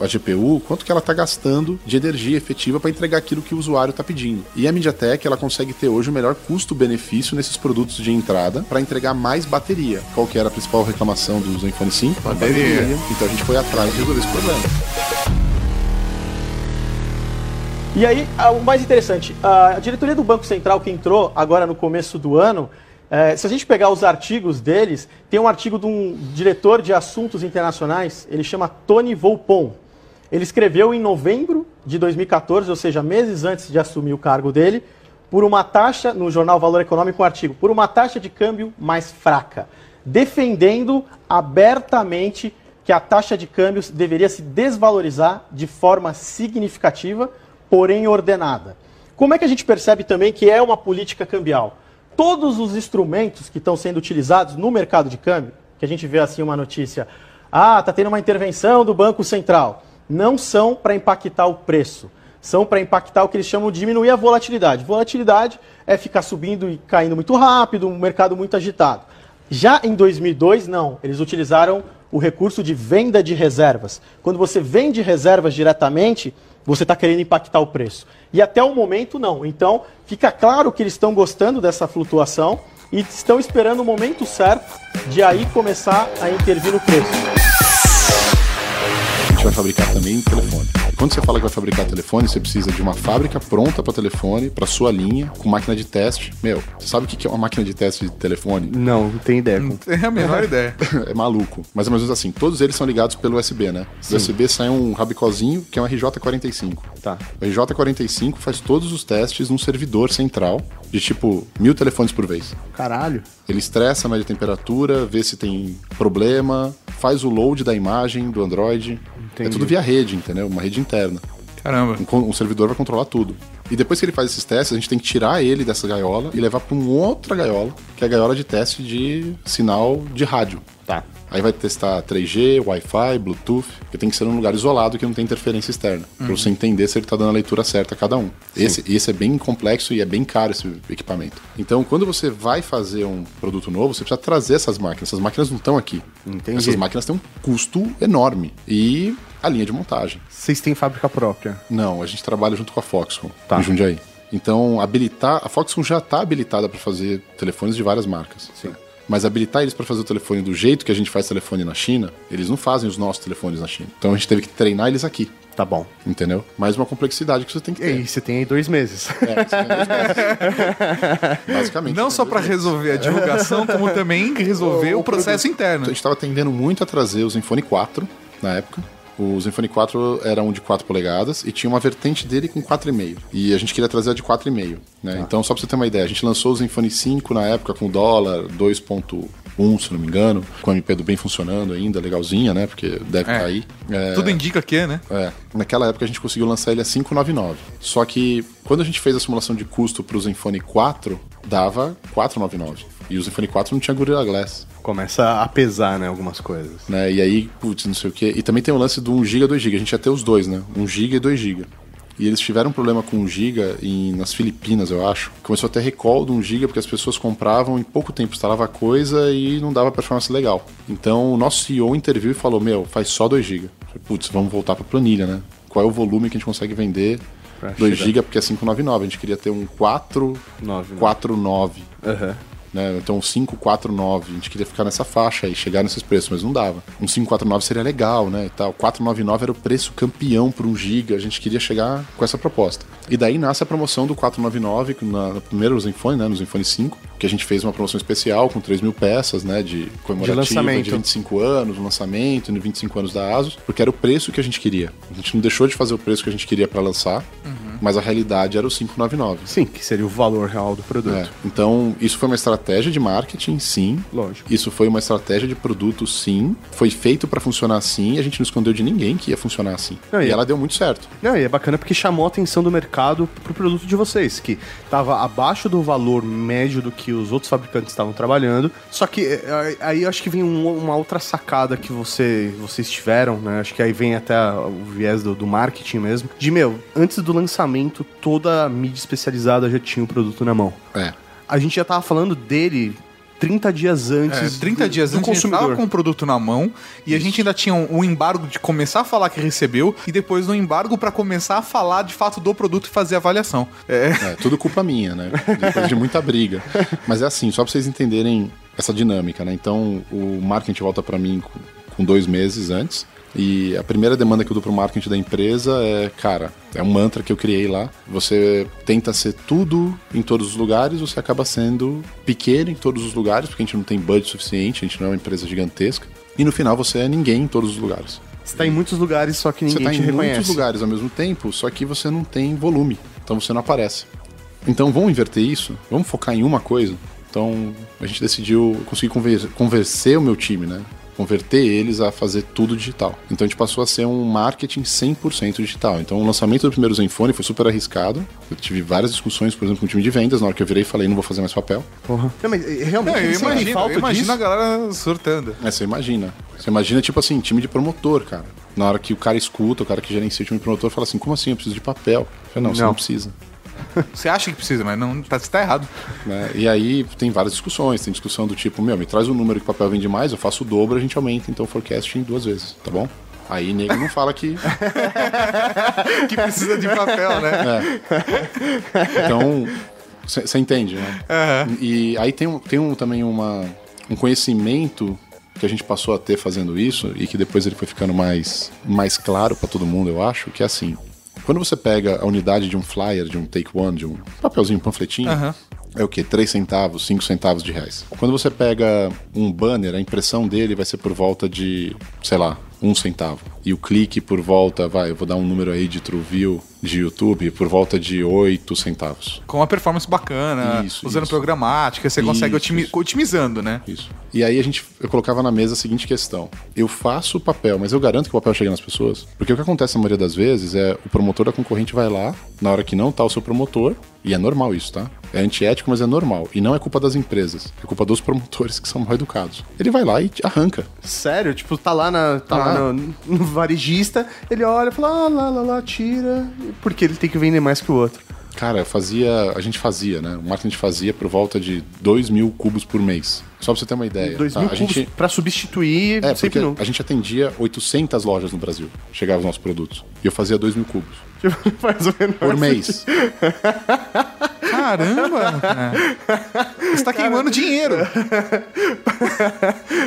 a GPU, quanto que ela está gastando de energia efetiva para entregar aquilo que o usuário está pedindo. E a MediaTek ela consegue ter hoje o melhor custo-benefício nesses produtos de entrada para entregar mais bateria. Qual que era a principal reclamação do Zenfone 5? Bateria. Então a gente foi atrás de resolver esse problema. E aí, ah, o mais interessante, a diretoria do Banco Central que entrou agora no começo do ano, eh, se a gente pegar os artigos deles, tem um artigo de um diretor de assuntos internacionais, ele chama Tony Volpon. Ele escreveu em novembro de 2014, ou seja, meses antes de assumir o cargo dele, por uma taxa, no jornal Valor Econômico, um artigo, por uma taxa de câmbio mais fraca, defendendo abertamente que a taxa de câmbios deveria se desvalorizar de forma significativa, porém ordenada. Como é que a gente percebe também que é uma política cambial? Todos os instrumentos que estão sendo utilizados no mercado de câmbio, que a gente vê assim uma notícia, ah, está tendo uma intervenção do Banco Central, não são para impactar o preço, são para impactar o que eles chamam de diminuir a volatilidade. Volatilidade é ficar subindo e caindo muito rápido, um mercado muito agitado. Já em 2002, não. Eles utilizaram o recurso de venda de reservas. Quando você vende reservas diretamente, você está querendo impactar o preço. E até o momento, não. Então, fica claro que eles estão gostando dessa flutuação e estão esperando o momento certo de aí começar a intervir no preço. A gente vai fabricar também telefone. Quando você fala que vai fabricar telefone, você precisa de uma fábrica pronta para telefone, para sua linha, com máquina de teste. Meu, você sabe o que é uma máquina de teste de telefone? Não, não tem ideia. como- Tem a menor ideia. <laughs> é maluco. Mas é mais ou menos assim, todos eles são ligados pelo USB, né? Do USB sai um rabicozinho que é um RJ45. Tá. O RJ45 faz todos os testes num servidor central de tipo mil telefones por vez. Caralho. Ele estressa, mede a temperatura, vê se tem problema, faz o load da imagem do Android. É Entendi. tudo via rede, entendeu? Uma rede interna. Caramba. Um, um servidor vai controlar tudo. E depois que ele faz esses testes, a gente tem que tirar ele dessa gaiola e levar para uma outra gaiola, que é a gaiola de teste de sinal de rádio. Tá. Aí vai testar 3G, Wi-Fi, Bluetooth, que tem que ser num lugar isolado que não tem interferência externa, pra você entender se ele tá dando a leitura certa a cada um. Esse, esse é bem complexo e é bem caro esse equipamento. Então, quando você vai fazer um produto novo, você precisa trazer essas máquinas. Essas máquinas não estão aqui. Entendi. Essas máquinas têm um custo enorme. E a linha de montagem. Vocês têm fábrica própria. Não, a gente trabalha junto com a Foxconn, Tá. em Jundiaí. Então, habilitar. A Foxconn já está habilitada para fazer telefones de várias marcas. Sim. Mas habilitar eles para fazer o telefone do jeito que a gente faz telefone na China, eles não fazem os nossos telefones na China. Então a gente teve que treinar eles aqui. Tá bom. Entendeu? Mais uma complexidade que você tem que E ter. aí, você tem aí dois meses. É, você tem dois meses. <laughs> Basicamente. Não só pra resolver a divulgação, como também resolver o processo interno. A gente estava tendendo muito a trazer o Zenfone 4 na época. O Zenfone 4 era um de 4 polegadas e tinha uma vertente dele com 4,5. E a gente queria trazer a de 4,5. Né? Então, só pra você ter uma ideia, a gente lançou o Zenfone 5 na época com dólar 2,1, se não me engano, com o MP do bem funcionando ainda, legalzinha, né? Porque deve É. cair. É, Tudo indica que, né? é, naquela época a gente conseguiu lançar ele a 599. Só que quando a gente fez a simulação de custo pro Zenfone 4, dava 499. E o Zenfone 4 não tinha Gorilla Glass. Começa a pesar, né, algumas coisas. né? E aí, putz, não sei o quê. E também tem o lance do 1GB e 2GB. A gente ia ter os dois, né? 1GB e 2GB. E eles tiveram um problema com 1GB em, nas Filipinas, eu acho. Começou a ter recall do 1GB porque as pessoas compravam em pouco tempo instalava coisa e não dava performance legal. Então o nosso CEO interviu e falou: Meu, faz só 2GB. Putz, vamos voltar pra planilha, né? Qual é o volume que a gente consegue vender? Pra 2 chegar. GB porque é 599. A gente queria ter um 4, Nove, né? 49 Aham. Né? Então, um 549, a gente queria ficar nessa faixa e chegar nesses preços, mas não dava. Um 549 seria legal, né? E tal. 499 era o preço campeão por 1 GB, a gente queria chegar com essa proposta. E daí nasce a promoção do 499, na, no primeiro Zenfone, né? No Zenfone 5, que a gente fez uma promoção especial com 3 mil peças, né? De comemorativa de, lançamento. 25 anos, um lançamento, de 25 anos da ASUS, porque era o preço que a gente queria. A gente não deixou de fazer o preço que a gente queria para lançar, mas a realidade era o 599. Sim, que seria o valor real do produto. É, Então, isso foi uma estratégia de marketing, sim. Lógico. Isso foi uma estratégia de produto, sim. Foi feito pra funcionar assim. A gente não escondeu de ninguém que ia funcionar assim. Não, e e- ela deu muito certo. Não, e é bacana porque chamou a atenção do mercado pro produto de vocês, que tava abaixo do valor médio do que os outros fabricantes estavam trabalhando. Só que é, aí eu acho que vem um- uma outra sacada que você, vocês tiveram, né? Acho que aí vem até o viés do, do marketing mesmo. De, meu, antes do lançamento lançamento, toda a mídia especializada já tinha o produto na mão. É. A gente já tava falando dele 30 dias É, antes 30 do, dias do antes a gente consumidor. tava com o produto na mão e a gente ainda tinha um, um embargo de começar a falar que recebeu e depois um embargo pra começar a falar de fato do produto e fazer a avaliação. É. É, tudo culpa minha, né? Depois de muita briga. Mas é assim, só pra vocês entenderem essa dinâmica, né? Então, o marketing volta pra mim com, com dois meses antes. E a primeira demanda que eu dou pro marketing da empresa é, cara, é um mantra que eu criei lá. Você tenta ser tudo em todos os lugares, você acaba sendo pequeno em todos os lugares, porque a gente não tem budget suficiente, a gente não é uma empresa gigantesca. E no final você é ninguém em todos os lugares. Você tá em muitos lugares, só que Você ninguém tá te em reconhece. muitos lugares ao mesmo tempo, só que você não tem volume. Então você não aparece. Então vamos inverter isso? Vamos focar em uma coisa? Então a gente decidiu conseguir conver convencer o meu time, né? Converter eles a fazer tudo digital. Então a gente passou a ser um marketing 100% digital. Então o lançamento do primeiro Zenfone foi super arriscado. Eu tive várias discussões, por exemplo, com o time de vendas. Na hora que eu virei, falei, não vou fazer mais papel. Porra. Não, mas eh, realmente Não, eu imagino, falta eu imagino disso. a galera surtando. É, você imagina. Você imagina, tipo assim, time de promotor, cara. Na hora que o cara escuta, o cara que gerencia o time de promotor fala assim, como assim? Eu preciso de papel. Eu falei, não, você Não. não precisa. Você acha que precisa, mas não tá, você tá errado. né? E aí tem várias discussões. Tem discussão do tipo, meu, me traz o número que o papel vende mais, eu faço o dobro, a gente aumenta então o forecasting duas vezes, tá bom? Aí nego não fala que. <laughs> Que precisa de papel, né? Então, você entende, né? E aí tem, um, tem um, também uma, um conhecimento que a gente passou a ter fazendo isso e que depois ele foi ficando mais, mais claro pra todo mundo, eu acho, que é assim. Quando você pega a unidade de um flyer, de um take one, de um papelzinho, um panfletinho, Aham. é o quê? 3 centavos, 5 centavos de reais. Quando você pega um banner, a impressão dele vai ser por volta de, sei lá, um centavo. E o clique por volta, vai, eu vou dar um número aí de TrueView de YouTube, por volta de 8 centavos. Com uma performance bacana, Isso, usando isso. programática, você consegue Isso, otimi- isso. otimizando, né? Isso. E aí a gente, eu colocava na mesa a seguinte questão: eu faço o papel, mas eu garanto que o papel chega nas pessoas? Porque o que acontece na maioria das vezes é o promotor da concorrente vai lá, na hora que não tá o seu promotor, e é normal isso, tá? É antiético, mas é normal. E não é culpa das empresas, é culpa dos promotores que são mal educados. Ele vai lá e te arranca. Sério, tipo, tá lá, na, tá lá Ah. no, no varejista, ele olha e fala, ah, lá, lá, lá, tira, porque ele tem que vender mais que o outro. Cara, eu fazia. A gente fazia, né? O marketing fazia por volta de 2 mil cubos por mês. Só pra você ter uma ideia. Dois tá? mil a cubos gente, pra substituir É, sempre não. a gente atendia 800 lojas no Brasil. Chegavam os nossos produtos. E eu fazia 2 mil cubos. <laughs> Mais ou menos. Por mês. Caramba! <laughs> É. Você tá queimando dinheiro. <laughs>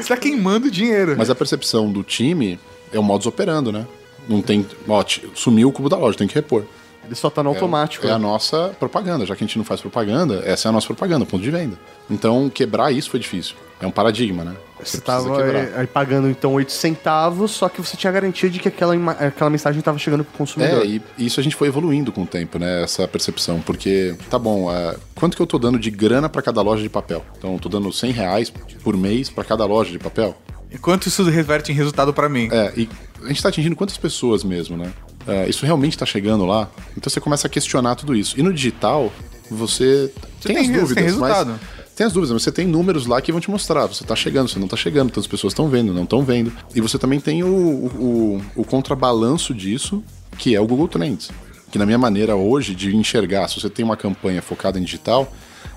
Você tá queimando dinheiro. Mas a percepção do time é o modus operando, né? Não tem. Ó, sumiu o cubo da loja, tem que repor. Ele só tá no automático. É a nossa propaganda. Já que a gente não faz propaganda, essa é a nossa propaganda, ponto de venda. Então, quebrar isso foi difícil. É um paradigma, né? Você precisa tava aí, pagando então 8 centavos, só que você tinha garantia de que aquela, aquela mensagem tava chegando pro consumidor. É, e isso a gente foi evoluindo com o tempo, né? Essa percepção. Porque, tá bom, é, quanto que eu tô dando de grana pra cada loja de papel? Então, eu tô dando 100 reais por mês pra cada loja de papel? Enquanto isso reverte em resultado pra mim. É, e a gente tá atingindo quantas pessoas mesmo, né? É, isso realmente tá chegando lá? Então você começa a questionar tudo isso. E no digital, você, tem, tem as dúvidas, tem resultado. mas... Tem as dúvidas, mas você tem números lá que vão te mostrar. Você tá chegando, você não tá chegando, tantas pessoas estão vendo, não estão vendo. E você também tem o, o, o contrabalanço disso, que é o Google Trends. Que na minha maneira hoje de enxergar, se você tem uma campanha focada em digital,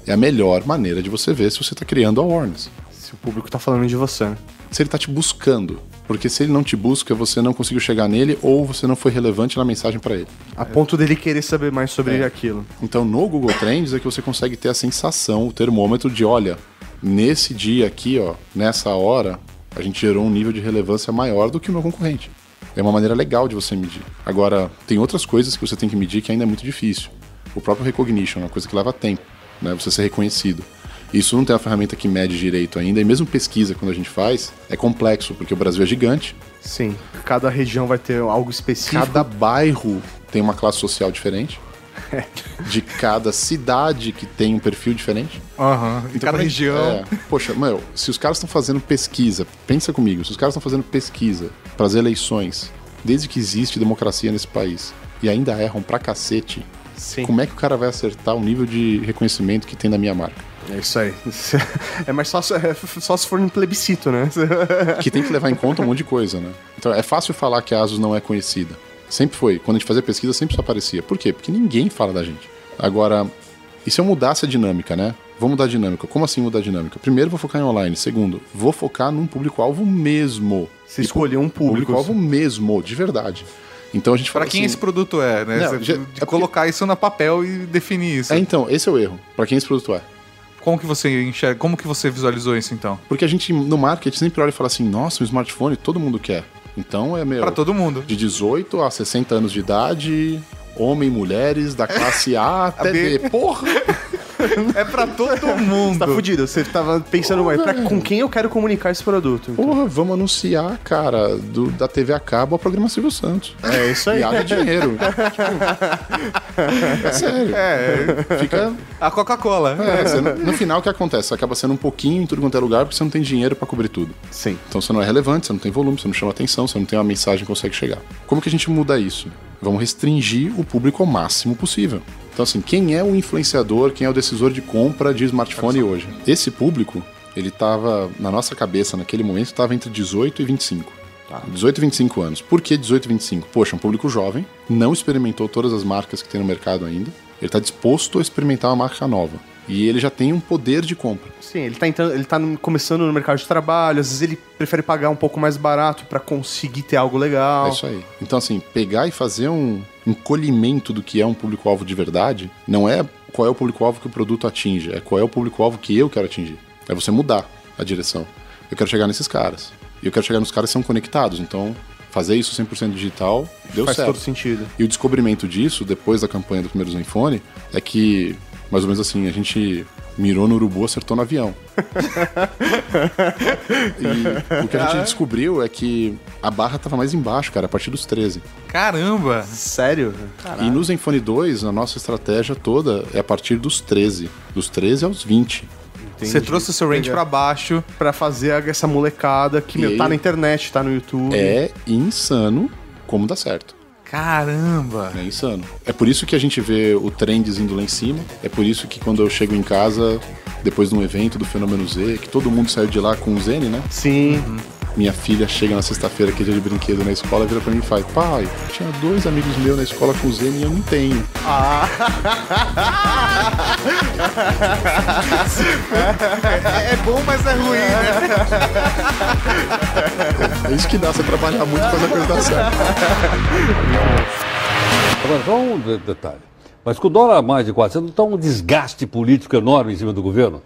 é a melhor maneira de você ver se você está criando awareness. Se o público tá falando de você, né? Se ele tá te buscando. Porque se ele não te busca, você não conseguiu chegar nele ou você não foi relevante na mensagem para ele. A ponto dele querer saber mais sobre É. aquilo. Então no Google Trends é que você consegue ter a sensação, o termômetro de, olha, nesse dia aqui, ó, nessa hora, a gente gerou um nível de relevância maior do que o meu concorrente. É uma maneira legal de você medir. Agora, tem outras coisas que você tem que medir que ainda é muito difícil. O próprio recognition é uma coisa que leva tempo, né? Você ser reconhecido. Isso não tem uma ferramenta que mede direito ainda, e mesmo pesquisa, quando a gente faz, é complexo, porque o Brasil é gigante, Sim. Cada região vai ter algo específico. Cada bairro tem uma classe social diferente. De cada cidade que tem um perfil diferente. Aham. Em cada pra- região. é, poxa, meu, se os caras estão fazendo pesquisa, pensa comigo, se os caras estão fazendo pesquisa para as eleições, desde que existe democracia nesse país, e ainda erram pra cacete, Sim. como é que o cara vai acertar o nível de reconhecimento que tem da minha marca? É isso aí. <laughs> É mais só, é só se for um plebiscito, né? <laughs> Que tem que levar em conta um monte de coisa, né? Então é fácil falar que a Asus não é conhecida. Sempre foi. Quando a gente fazia pesquisa, sempre isso aparecia. Por quê? Porque ninguém fala da gente. Agora, e se eu mudasse a dinâmica, né? Vou mudar a dinâmica. Como assim mudar a dinâmica? Primeiro, vou focar em online. Segundo, vou focar num público-alvo mesmo. Você escolheu um público. Público-alvo mesmo, de verdade. Então a gente Pra quem assim, esse produto é, né? Não, já- é porque- colocar isso na papel e definir isso. É, então, esse é o erro. Pra quem esse produto é. Como que você enxerga? Como que você visualizou isso então? Porque a gente, no marketing, sempre olha e fala assim, nossa, um smartphone todo mundo quer. Então é meu. Pra todo mundo. De 18 a 60 anos de idade, homem, mulheres, da classe A <laughs> até B. B. Porra! <laughs> É pra todo mundo. Tá fudido. Você tava pensando, ué, pra, com quem eu quero comunicar esse produto? Então, Porra, vamos anunciar, cara, do- da TV a cabo ao programa Silvio Santos. É isso aí. E haja dinheiro. Tipo, <laughs> é sério. É, Fica. a Coca-Cola. é, você não- no final, o que acontece? Você acaba sendo um pouquinho em tudo quanto é lugar porque você não tem dinheiro pra cobrir tudo. Sim. Então você não é relevante, você não tem volume, você não chama atenção, você não tem uma mensagem que consegue chegar. Como que a gente muda isso? Vamos restringir o público ao máximo possível. Então, assim, quem é o influenciador, quem é o decisor de compra de smartphone hoje? Esse público, ele tava, na nossa cabeça, naquele momento, estava entre 18 e 25. 18 e 25 anos. Por que 18 e 25? Poxa, um público jovem, não experimentou todas as marcas que tem no mercado ainda. Ele está disposto a experimentar uma marca nova. E ele já tem um poder de compra. Sim, ele tá, entrando, ele tá começando no mercado de trabalho, às vezes ele prefere pagar um pouco mais barato pra conseguir ter algo legal. É isso aí. Então, assim, pegar e fazer um encolhimento do que é um público-alvo de verdade, não é qual é o público-alvo que o produto atinge, é qual é o público-alvo que eu quero atingir. É você mudar a direção. Eu quero chegar nesses caras. E eu quero chegar nos caras que são conectados. Então, fazer isso 100% digital deu Faz certo. todo sentido. E o descobrimento disso, depois da campanha do primeiro Zenfone, é que, mais ou menos assim, a gente mirou no urubu, acertou no avião. <laughs> e o que a gente descobriu é que a barra tava mais embaixo, cara, a partir dos 13. Caramba! Sério? E no Zenfone 2, a nossa estratégia toda é a partir dos 13. Dos 13 aos 20. Você trouxe o seu range pra baixo. Pra fazer essa molecada que, meu, tá na internet, tá no YouTube. É insano como dá certo. Caramba! É insano. É por isso que a gente vê o trends indo lá em cima. É por isso que quando eu chego em casa, depois de um evento do Fenômeno Z, que todo mundo saiu de lá com o Zene, né? Sim. Minha filha chega na sexta-feira, que é dia de brinquedo na escola, vira pra mim e fala: Pai, tinha dois amigos meus na escola com Zene e eu não tenho. <laughs> É bom, mas é ruim, né? É isso que dá você trabalhar muito pra fazer a coisa dar certo. Agora, só um de- detalhe. Mas com o dólar a mais de 400, não está um desgaste político enorme em cima do governo?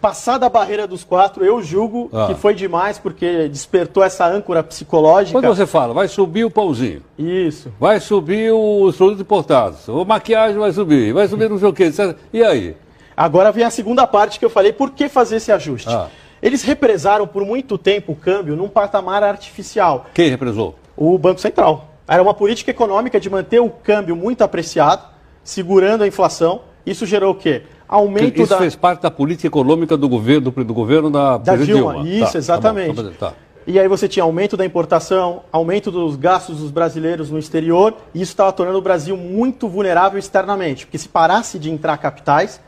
Passada a barreira dos quatro, eu julgo Ah. que foi demais, porque despertou essa âncora psicológica. Quando você fala, vai subir o pãozinho, Isso. vai subir os produtos importados, a maquiagem vai subir, vai subir não sei o quê. E aí? Agora vem a segunda parte que eu falei, por que fazer esse ajuste? Ah. Eles represaram por muito tempo o câmbio num patamar artificial. Quem represou? O Banco Central. Era uma política econômica de manter o câmbio muito apreciado, segurando a inflação. Isso gerou o quê? Aumento Isso da... fez parte da política econômica do governo, do, do governo da, Da presidente Dilma, isso, Tá, tá exatamente. tá. E aí você tinha aumento da importação, aumento dos gastos dos brasileiros no exterior, e isso estava tornando o Brasil muito vulnerável externamente, porque se parasse de entrar capitais,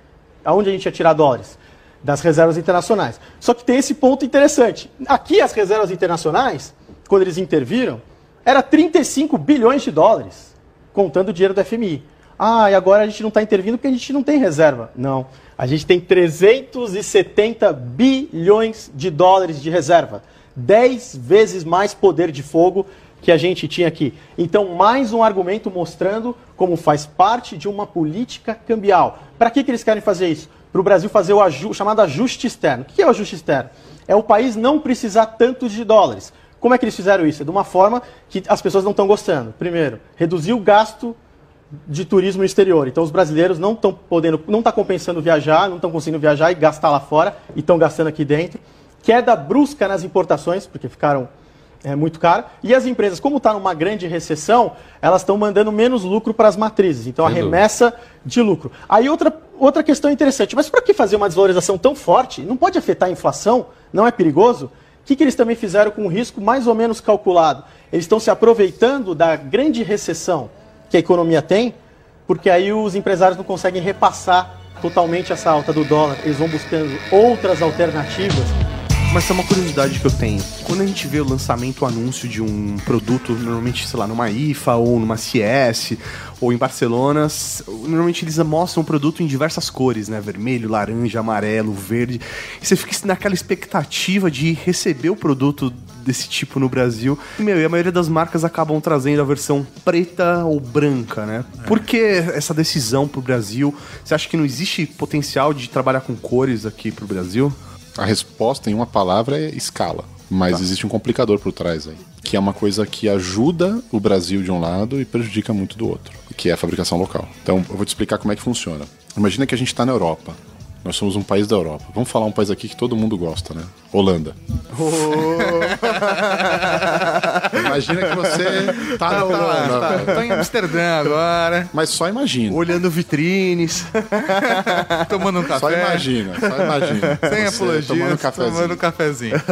aonde a gente ia tirar dólares? Das reservas internacionais. Só que tem esse ponto interessante. Aqui as reservas internacionais, quando eles interviram, era 35 bilhões de dólares, contando o dinheiro do FMI. Ah, e agora a gente não está intervindo porque a gente não tem reserva. Não. A gente tem 370 bilhões de dólares de reserva. 10 vezes mais poder de fogo que a gente tinha aqui. Então, mais um argumento mostrando como faz parte de uma política cambial. Para que, que eles querem fazer isso? Para o Brasil fazer o aju chamado ajuste externo. O que é o ajuste externo? É o país não precisar tanto de dólares. Como é que eles fizeram isso? É de uma forma que as pessoas não estão gostando. Primeiro, reduzir o gasto de turismo exterior. Então os brasileiros não estão podendo, não está compensando viajar, não estão conseguindo viajar e gastar lá fora e estão gastando aqui dentro. Queda brusca nas importações, porque ficaram é, muito caro. E as empresas, como está numa grande recessão, elas estão mandando menos lucro para as matrizes. Então a remessa de lucro. Aí outra, outra questão interessante, mas para que fazer uma desvalorização tão forte? Não pode afetar a inflação? Não é perigoso? O que, que eles também fizeram com um risco mais ou menos calculado? Eles estão se aproveitando da grande recessão que a economia tem, porque aí os empresários não conseguem repassar totalmente essa alta do dólar. Eles vão buscando outras alternativas Mas tem uma curiosidade que eu tenho. Quando a gente vê o lançamento, o anúncio de um produto, normalmente, sei lá, numa IFA ou numa CS ou em Barcelona, normalmente eles mostram o produto em diversas cores, né? Vermelho, laranja, amarelo, verde. E você fica naquela expectativa de receber o produto desse tipo no Brasil. E, meu, e a maioria das marcas acabam trazendo a versão preta ou branca, né? Por que essa decisão pro Brasil? Você acha que não existe potencial de trabalhar com cores aqui pro Brasil? A resposta em uma palavra é escala. Mas existe um complicador por trás aí. Que é uma coisa que ajuda o Brasil de um lado e prejudica muito do outro. Que é a fabricação local. Então, eu vou te explicar como é que funciona. Imagina que a gente está na Europa. Nós somos um país da Europa. Vamos falar um país aqui que todo mundo gosta, né? Holanda. <laughs> Imagina que você tá na Holanda. Tá, velho. tô em Amsterdã agora, Mas só imagina. Olhando vitrines. <laughs> tomando um café. Só imagina, só imagina. <laughs> Sem apologia, tomando um cafezinho. tomando um cafezinho.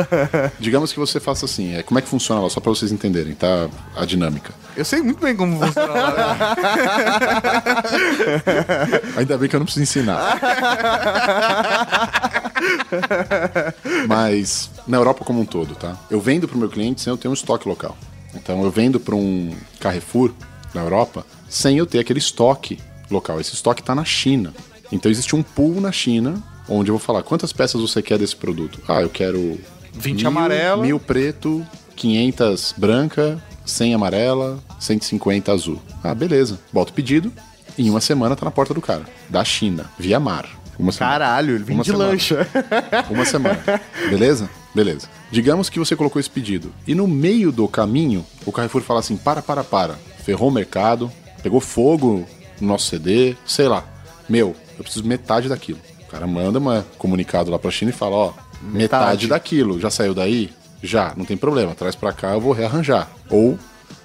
Digamos que você faça assim. É, como é que funciona lá? Só pra vocês entenderem, tá? A dinâmica. Eu sei muito bem como funciona lá. <laughs> Ainda bem que eu não preciso ensinar. Mas na Europa como um todo, tá? Eu vendo pro meu cliente sem eu ter um estoque local. Então eu vendo para um Carrefour na Europa sem eu ter aquele estoque local. Esse estoque tá na China. Então existe um pool na China onde eu vou falar quantas peças você quer desse produto. Ah, eu quero 20 mil, amarela. mil preto, 500 branca, 100 amarela, 150 azul. Ah, beleza. Bota o pedido. Em uma semana tá na porta do cara. Da China, via mar. Uma. Caralho, ele vem Uma de semana. lancha. <laughs> Uma semana. Beleza? Beleza. Digamos que você colocou esse pedido. E no meio do caminho, o Carrefour fala assim: para, para, para. Ferrou o mercado, pegou fogo no nosso CD, sei lá. Meu, eu preciso metade daquilo. O cara manda um comunicado lá pra China e fala: ó, metade, Metade. daquilo. Já saiu daí? Já, não tem problema. Traz pra cá, eu vou rearranjar. Ou,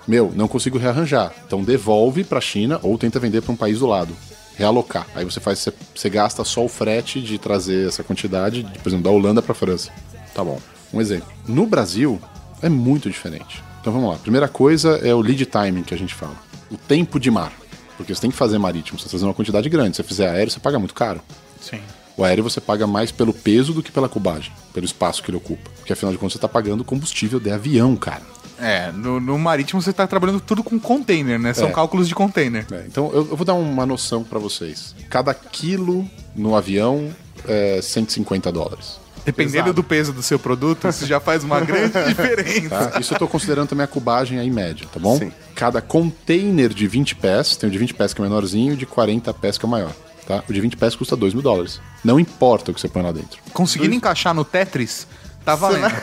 meu, não consigo rearranjar. Então devolve pra China ou tenta vender pra um país do lado realocar. Aí você faz, você, você gasta só o frete de trazer essa quantidade, de, por exemplo, da Holanda para França. Tá bom. Um exemplo. No Brasil é muito diferente. Então vamos lá. Primeira coisa é o lead timing que a gente fala. O tempo de mar. Porque você tem que fazer marítimo, você está fazendo uma quantidade grande. Se você fizer aéreo, você paga muito caro. Sim. O aéreo você paga mais pelo peso do que pela cubagem, pelo espaço que ele ocupa. Porque afinal de contas você está pagando combustível de avião, cara. É, no, no marítimo você tá trabalhando tudo com container, né? São É. cálculos de container. É, então eu, eu vou dar uma noção para vocês. Cada quilo no avião é 150 dólares. Dependendo do peso do seu produto, isso já faz uma grande <laughs> <laughs> diferença. Tá? Isso eu tô considerando também a cubagem aí média, tá bom? Sim. Cada container de 20 pés, tem o de 20 pés que é menorzinho e o de 40 pés que é o maior. Tá? O de 20 pés custa 2 mil dólares. Não importa o que você põe lá dentro. Conseguindo encaixar no Tetris, tá valendo.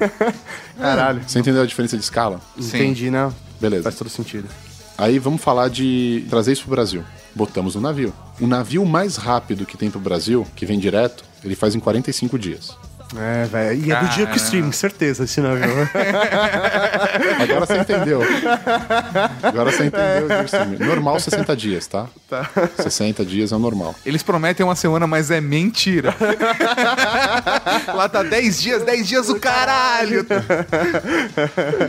<laughs> Caralho. Você entendeu a diferença de escala? Entendi, né? Beleza. Faz todo sentido. Aí vamos falar de trazer isso pro Brasil. Botamos no navio. O navio mais rápido que tem pro Brasil, que vem direto, ele faz em 45 dias. É, velho. E é do dia que o streaming, certeza, esse navio. <laughs> Agora você entendeu. Agora você entendeu. Dirceu. Normal 60 dias, tá? Tá. 60 dias é o normal. Eles prometem uma semana, mas é mentira. <laughs> Lá tá 10 dias, 10 dias o caralho.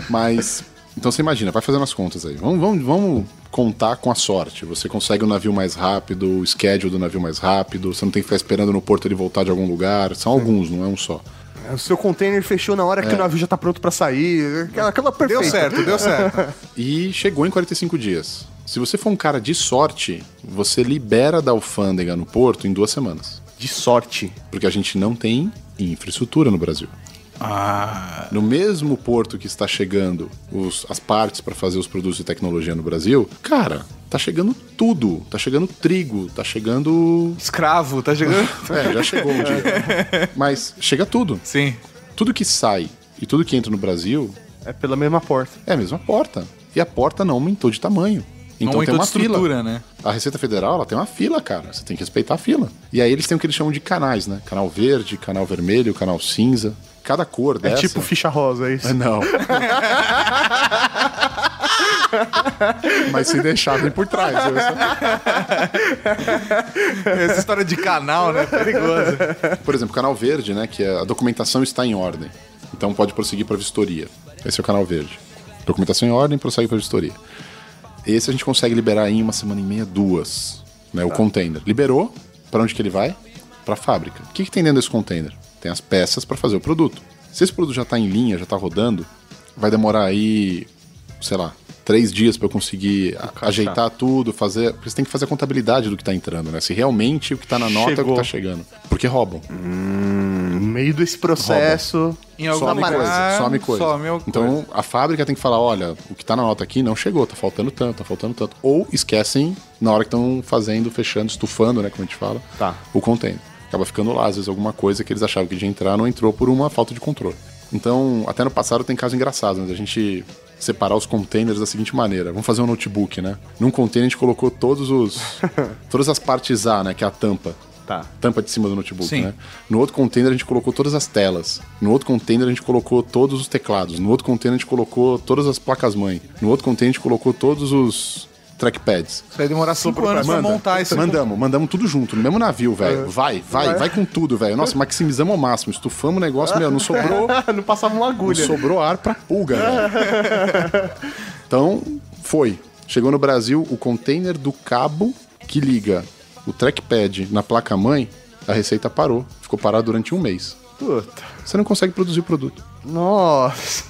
Mas. Então você imagina, vai fazendo as contas aí. Vamos, vamos, vamos contar com a sorte. Você consegue o navio mais rápido, o schedule do navio mais rápido, você não tem que ficar esperando no porto ele voltar de algum lugar. São alguns, não é um só. o seu container fechou na hora que o navio já tá pronto pra sair. Aquela, aquela perfeita. Deu certo, deu certo. <laughs> E chegou em 45 dias. Se você for um cara de sorte, você libera da alfândega no porto em duas semanas. De sorte. Porque a gente não tem infraestrutura no Brasil. Ah, No mesmo porto que está chegando os- as partes para fazer os produtos de tecnologia no Brasil, cara, tá chegando tudo. Tá chegando trigo, tá chegando. escravo, tá chegando? <laughs> É, já chegou um dia. Mas chega tudo. Sim. Tudo que sai e tudo que entra no Brasil É pela mesma porta. é a mesma porta. E a porta não aumentou de tamanho. Então Não tem aumentou uma de estrutura, fila. né? A Receita Federal ela tem uma fila, cara. Você tem que respeitar a fila. E aí eles têm o que eles chamam de canais, né? Canal verde, canal vermelho, canal cinza. Cada cor É dessa. tipo ficha rosa, é isso? É, <laughs> Não. Mas se deixar, vem por trás. <laughs> Essa história de canal, né? Perigosa. Por exemplo, canal verde, né? Que é a documentação está em ordem. Então pode prosseguir para vistoria. Esse é o canal verde. Documentação em ordem, prossegue para vistoria. Esse a gente consegue liberar em uma semana e meia, duas. Né, O container. Liberou, para onde que ele vai? Para a fábrica. O que, que tem dentro desse container? Tem as peças para fazer o produto. Se esse produto já tá em linha, já tá rodando, vai demorar aí, sei lá, três dias para eu conseguir ajeitar tudo, fazer. Porque você tem que fazer a contabilidade do que tá entrando, né? Se realmente o que tá na nota é o que Chegou. tá chegando. Porque roubam. No meio desse processo. Em algum Some lugar, coisa, some coisa. some então a fábrica tem que falar: olha, o que tá na nota aqui não chegou, tá faltando tanto, tá faltando tanto. Ou esquecem na hora que estão fazendo, fechando, estufando, né? Como a gente fala, Tá. o container. Acaba ficando lá, às vezes, alguma coisa que eles achavam que ia entrar não entrou por uma falta de controle. Então, até no passado tem casos engraçados, né? Da gente separar os containers da seguinte maneira. Vamos fazer um notebook, né? Num container a gente colocou todos os. <laughs> todas as partes A, né? Que é a tampa. Tá. Tampa de cima do notebook, Sim. né? No outro container a gente colocou todas as telas. No outro container a gente colocou todos os teclados. No outro container a gente colocou todas as placas-mãe. No outro container a gente colocou todos os trackpads. Isso vai demorar cinco anos pra Manda. montar esse. Mandamos, mandamos tudo junto, no mesmo navio, velho. Vai, vai, vai com tudo, velho. Nossa, maximizamos ao máximo. Estufamos o negócio, meu, não sobrou. <laughs> não passava uma Não agulha. sobrou ar pra pulga, velho. <laughs> Então, foi. Chegou no Brasil o container do cabo que liga o trackpad na placa-mãe, a receita parou. Ficou parado durante um mês. Puta. Você não consegue produzir o produto. Nossa.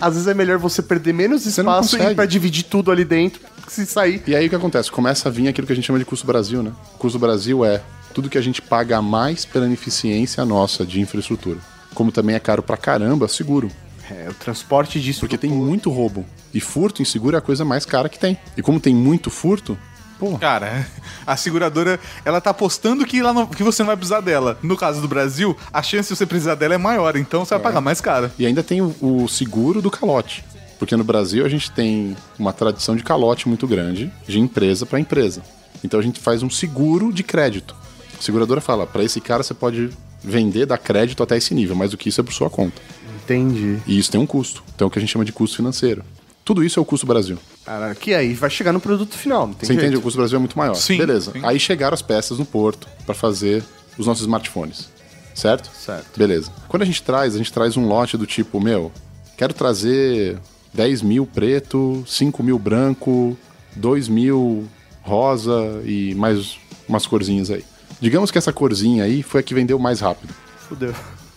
Às vezes é melhor você perder menos não espaço e pra dividir tudo ali dentro. Se sair. E aí o que acontece? Começa a vir aquilo que a gente chama de custo Brasil, né? O custo Brasil é tudo que a gente paga a mais pela ineficiência nossa de infraestrutura. Como também é caro pra caramba, seguro. É, o transporte disso. Porque tem muito roubo. E furto em seguro é a coisa mais cara que tem. E como tem muito furto, pô, Cara, <laughs> a seguradora, ela tá apostando que, ela não- que você não vai precisar dela. No caso do Brasil, a chance de você precisar dela é maior, então você vai pagar mais caro. E ainda tem o, o seguro do calote. Porque no Brasil a gente tem uma tradição de calote muito grande, de empresa para empresa. Então a gente faz um seguro de crédito. A seguradora fala, para esse cara você pode vender, dar crédito até esse nível, mas o que isso é por sua conta. Entendi. E isso tem um custo. Então é o que a gente chama de custo financeiro. Tudo isso é o custo Brasil. Cara, que aí vai chegar no produto final, não tem Você jeito. entende? O custo Brasil é muito maior. Sim, Beleza. sim. Aí chegaram as peças no porto para fazer os nossos smartphones. Certo? Certo. Beleza. Quando a gente traz, a gente traz um lote do tipo, meu, quero trazer 10 mil preto, 5 mil branco, 2 mil rosa e mais umas corzinhas aí. Digamos que essa corzinha aí foi a que vendeu mais rápido. Fudeu.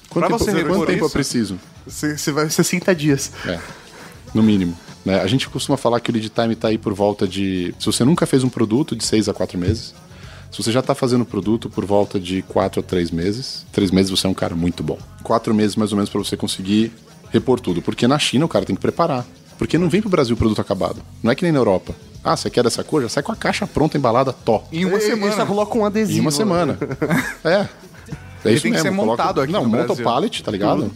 Quanto Pra tempo, você quanto tempo eu isso? preciso? Você, vai 60 dias. É, no mínimo. né? A gente costuma falar que o lead time tá aí por volta de. Se você nunca fez um produto, de 6 a 4 meses. Se você já tá fazendo produto por volta de 4 a 3 meses, 3 meses você é um cara muito bom. 4 meses mais ou menos para você conseguir repor tudo. Porque na China o cara tem que preparar. Porque não vem pro Brasil produto acabado. Não é que nem na Europa. Ah, você quer dessa cor? Já sai com a caixa pronta, embalada, tó. Em uma Ele semana. só coloca um adesivo. Em uma semana. é. É isso tem que mesmo. ser montado aqui Não, no monta Brasil. o pallet, tá ligado?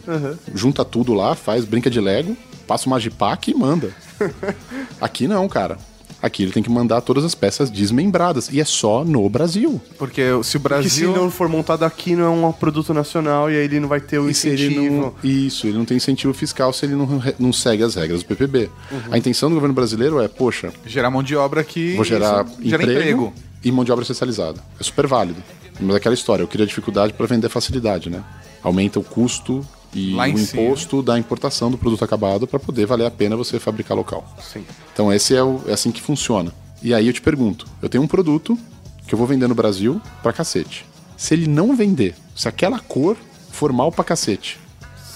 Junta tudo lá, faz, brinca de Lego, passa o Magipack e manda. <laughs> aqui não, cara. Aqui ele tem que mandar todas as peças desmembradas. E é só no Brasil. Porque se o Porque se Brasil. não for montado aqui, não é um produto nacional e aí ele não vai ter o E se ele incentivo. não, isso, ele não tem incentivo fiscal se ele não, re- não segue as regras do PPB. Uhum. A intenção do governo brasileiro é, poxa, Gerar mão de obra que. vou gerar isso gera emprego, emprego. e mão de obra especializada. É super válido. Mas aquela história, eu cria dificuldade para vender facilidade, né? Aumenta o custo e Lá o em cima. imposto da importação do produto acabado para poder valer a pena você fabricar local. Sim. Então esse é, o, é assim que funciona. E aí eu te pergunto, eu tenho um produto que eu vou vender no Brasil pra cacete. Se ele não vender, se aquela cor for mal pra cacete,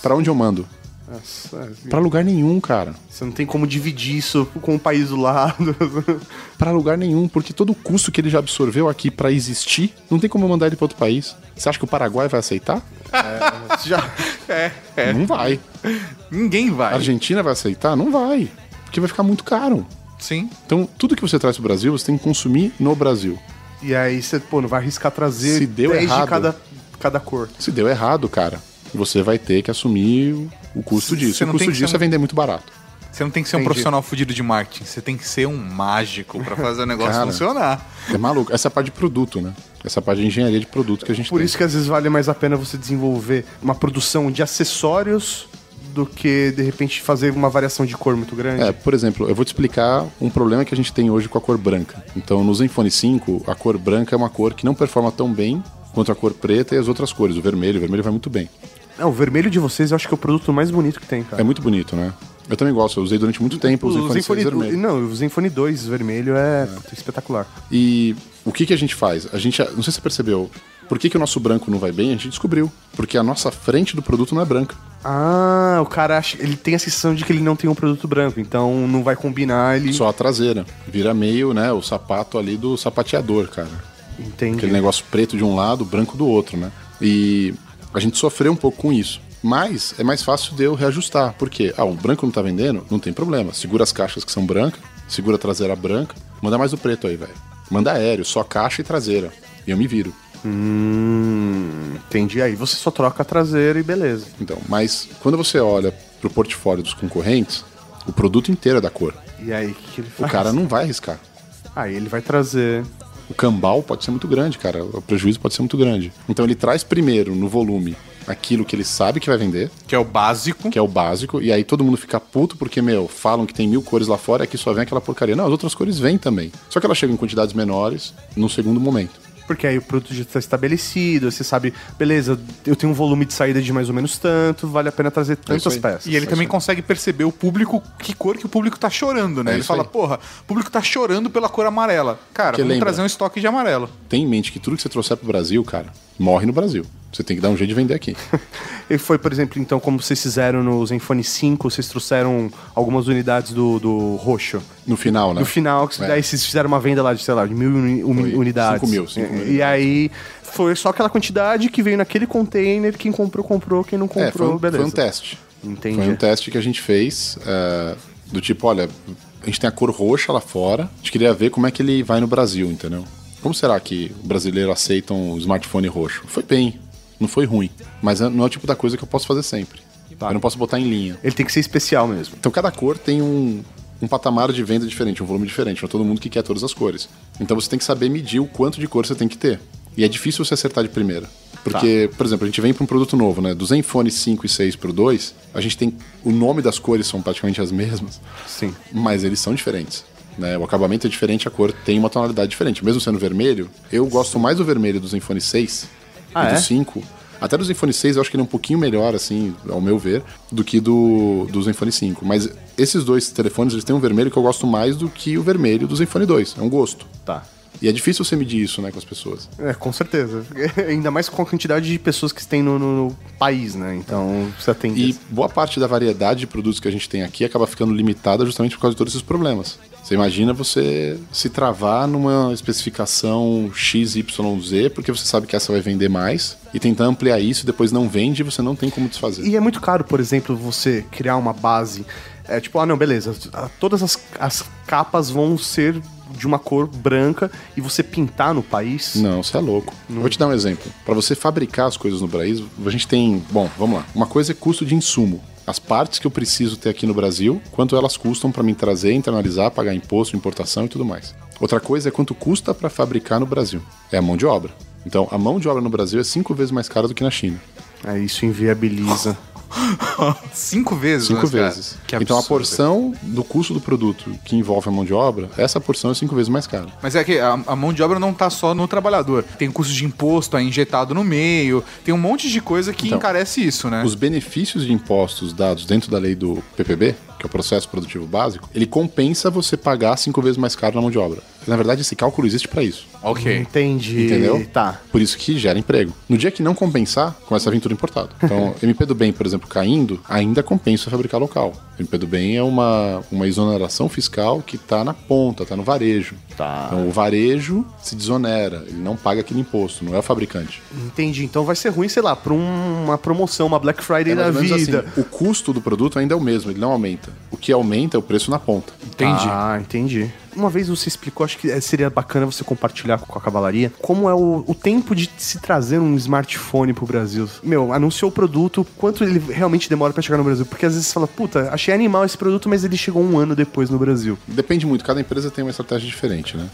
pra onde eu mando? Pra lugar nenhum, cara. você não tem como dividir isso com o país do lado. <laughs> Pra lugar nenhum, porque todo o custo que ele já absorveu aqui pra existir, não tem como mandar ele pra outro país. Você acha que o Paraguai vai aceitar? Já... É, é. Não vai. Ninguém A vai. Argentina vai aceitar? Não vai. Porque vai ficar muito caro. Sim. Então, tudo que você traz pro Brasil, você tem que consumir no Brasil. E aí você, pô, não vai arriscar trazer Se deu 10 errado. de cada, cada cor. Se deu errado, cara, você vai ter que assumir o- custo disso. O custo disso é um- vender muito barato. Você não tem que ser um Entendi. profissional fudido de marketing. Você tem que ser um mágico pra fazer o negócio Cara. funcionar. É maluco. Essa é a parte de produto, né? Essa é a parte de engenharia de produto que a gente Por tem. isso que às vezes vale mais a pena você desenvolver uma produção de acessórios do que, de repente, fazer uma variação de cor muito grande. É, por exemplo, eu vou te explicar um problema que a gente tem hoje com a cor branca. Então, no Zenfone 5, a cor branca é uma cor que não performa tão bem quanto a cor preta e as outras cores. O vermelho, o vermelho vai muito bem. Não, o vermelho de vocês eu acho que é o produto mais bonito que tem, cara. É muito bonito, né? Eu também gosto, eu usei durante muito tempo o o Zenfone 6 Zenfone, vermelho. não, o Zenfone 2 vermelho é puta, espetacular. E o que, que a gente faz? A gente, não sei se você percebeu, por que, que o nosso branco não vai bem? A gente descobriu. Porque a nossa frente do produto não é branca. Ah, o cara acha, ele tem a sensação de que ele não tem um produto branco, então não vai combinar ele. Só a traseira. Vira meio, né, o sapato ali do sapateador, cara. Entendi. Aquele negócio preto de um lado, branco do outro, né? E a gente sofreu um pouco com isso. Mas é mais fácil de eu reajustar. Por quê? Ah, o branco não tá vendendo? Não tem problema. Segura as caixas que são brancas, segura a traseira branca. Manda mais o preto aí, velho. Manda aéreo, só caixa e traseira. E eu me viro. Hum, entendi. Aí você só troca a traseira e beleza. Então, mas quando você olha pro portfólio dos concorrentes, o produto inteiro é da cor. E aí, o que, que ele O faz? cara não vai arriscar. Aí ele vai trazer. O cambal pode ser muito grande, cara. O prejuízo pode ser muito grande. Então ele traz primeiro no volume aquilo que ele sabe que vai vender, Que é o básico. que é o básico, e aí todo mundo fica puto porque, meu, falam que tem mil cores lá fora, aqui só vem aquela porcaria. Não, as outras cores vêm também. Só que elas chegam em quantidades menores no segundo momento. Porque aí o produto já está estabelecido, você sabe, beleza, eu tenho um volume de saída de mais ou menos tanto, vale a pena trazer isso tantas peças. E ele também consegue perceber o público, que cor que o público tá chorando, né? É ele fala, aí. porra, o público tá chorando pela cor amarela. Cara, Porque vamos lembra- trazer um estoque de amarelo. Tem em mente que tudo que você trouxer pro Brasil, cara, morre no Brasil. Você tem que dar um jeito de vender aqui. <laughs> E foi, por exemplo, então, como vocês fizeram no Zenfone 5, vocês trouxeram algumas unidades do, do roxo. No final, né? No final, que É. daí vocês fizeram uma venda lá de, sei lá, de mil uni- Foi unidades. cinco mil, cinco E- mil E aí foi só aquela quantidade que veio naquele container, quem comprou, comprou, quem não comprou, É, foi um, beleza. foi um teste. Entendi. Foi um teste que a gente fez é, do tipo, olha, a gente tem a cor roxa lá fora, a gente queria ver como é que ele vai no Brasil, entendeu? Como será que o brasileiro aceita um smartphone roxo? Foi bem, não foi ruim, mas não é o tipo da coisa que eu posso fazer sempre. Tá. Eu não posso botar em linha. Ele tem que ser especial mesmo. Então cada cor tem um, um patamar de venda diferente, um volume diferente, não é todo mundo que quer todas as cores. Então você tem que saber medir o quanto de cor você tem que ter. E é difícil você acertar de primeira. Porque, por exemplo, a gente vem para um produto novo, né? Do Zenfone 5 e 6 pro 2, a gente tem. O nome das cores são praticamente as <laughs> mesmas, Sim. mas eles são diferentes. Né? O acabamento é diferente, a cor tem uma tonalidade diferente. Mesmo sendo vermelho, eu gosto mais do vermelho do Zenfone 6 Ah, e do é? 5. Até do Zenfone 6 eu acho que ele é um pouquinho melhor, assim, ao meu ver, do que do, do Zenfone 5. Mas esses dois telefones, eles têm um vermelho que eu gosto mais do que o vermelho do Zenfone 2. É um gosto. Tá. E é difícil você medir isso, né, com as pessoas. É, com certeza. <laughs> Ainda mais com a quantidade de pessoas que tem no, no- no país, né? Então, você atende. E boa parte da variedade de produtos que a gente tem aqui acaba ficando limitada justamente por causa de todos esses problemas. Você imagina você se travar numa especificação XYZ, porque você sabe que essa vai vender mais, e tentar ampliar isso, depois não vende e você não tem como desfazer. E é muito caro, por exemplo, você criar uma base. É tipo, ah, não, beleza. Todas as, as capas vão ser de uma cor branca e você pintar no país. Não, você é louco. Eu Vou te dar um exemplo. Para você fabricar as coisas no Brasil, a gente tem. Bom, vamos lá. Uma coisa é custo de insumo. As partes que eu preciso ter aqui no Brasil, quanto elas custam para me trazer, internalizar, pagar imposto, importação e tudo mais. Outra coisa é quanto custa para fabricar no Brasil. É a mão de obra. Então, a mão de obra no Brasil é cinco vezes mais cara do que na China. Aí isso inviabiliza. <laughs> Cinco vezes, Cinco né, vezes. Que então, a porção do custo do produto que envolve a mão de obra, essa porção é cinco vezes mais cara. Mas é que a, a mão de obra não tá só no trabalhador. Tem o custo de imposto aí injetado no meio, tem um monte de coisa que Então, encarece isso, né? Os benefícios de impostos dados dentro da lei do PPB, que é o processo produtivo básico, ele compensa você pagar cinco vezes mais caro na mão de obra. Na verdade, esse cálculo existe para isso. Ok. Entendi. Entendeu? Tá. Por isso que gera emprego. No dia que não compensar, começa a vir tudo importado. <laughs> Então, MP do Bem, por exemplo, caindo, ainda compensa fabricar local. MP do Bem é uma, uma exoneração fiscal que está na ponta, está no varejo. Tá. Então, o varejo se desonera, ele não paga aquele imposto, não é o fabricante. Entendi. Então vai ser ruim, sei lá, pra um- uma promoção, uma Black Friday É da vida. assim, o custo do produto ainda é o mesmo, ele não aumenta. O que aumenta é o preço na ponta. Entendi. Ah, entendi. Uma vez você explicou, acho que seria bacana você compartilhar com a cavalaria, como é o, o tempo de se trazer um smartphone pro Brasil. Meu, anunciou o produto, quanto ele realmente demora pra chegar no Brasil? Porque às vezes você fala, puta, achei animal esse produto, mas ele chegou um ano depois no Brasil. Depende muito, cada empresa tem uma estratégia diferente, né?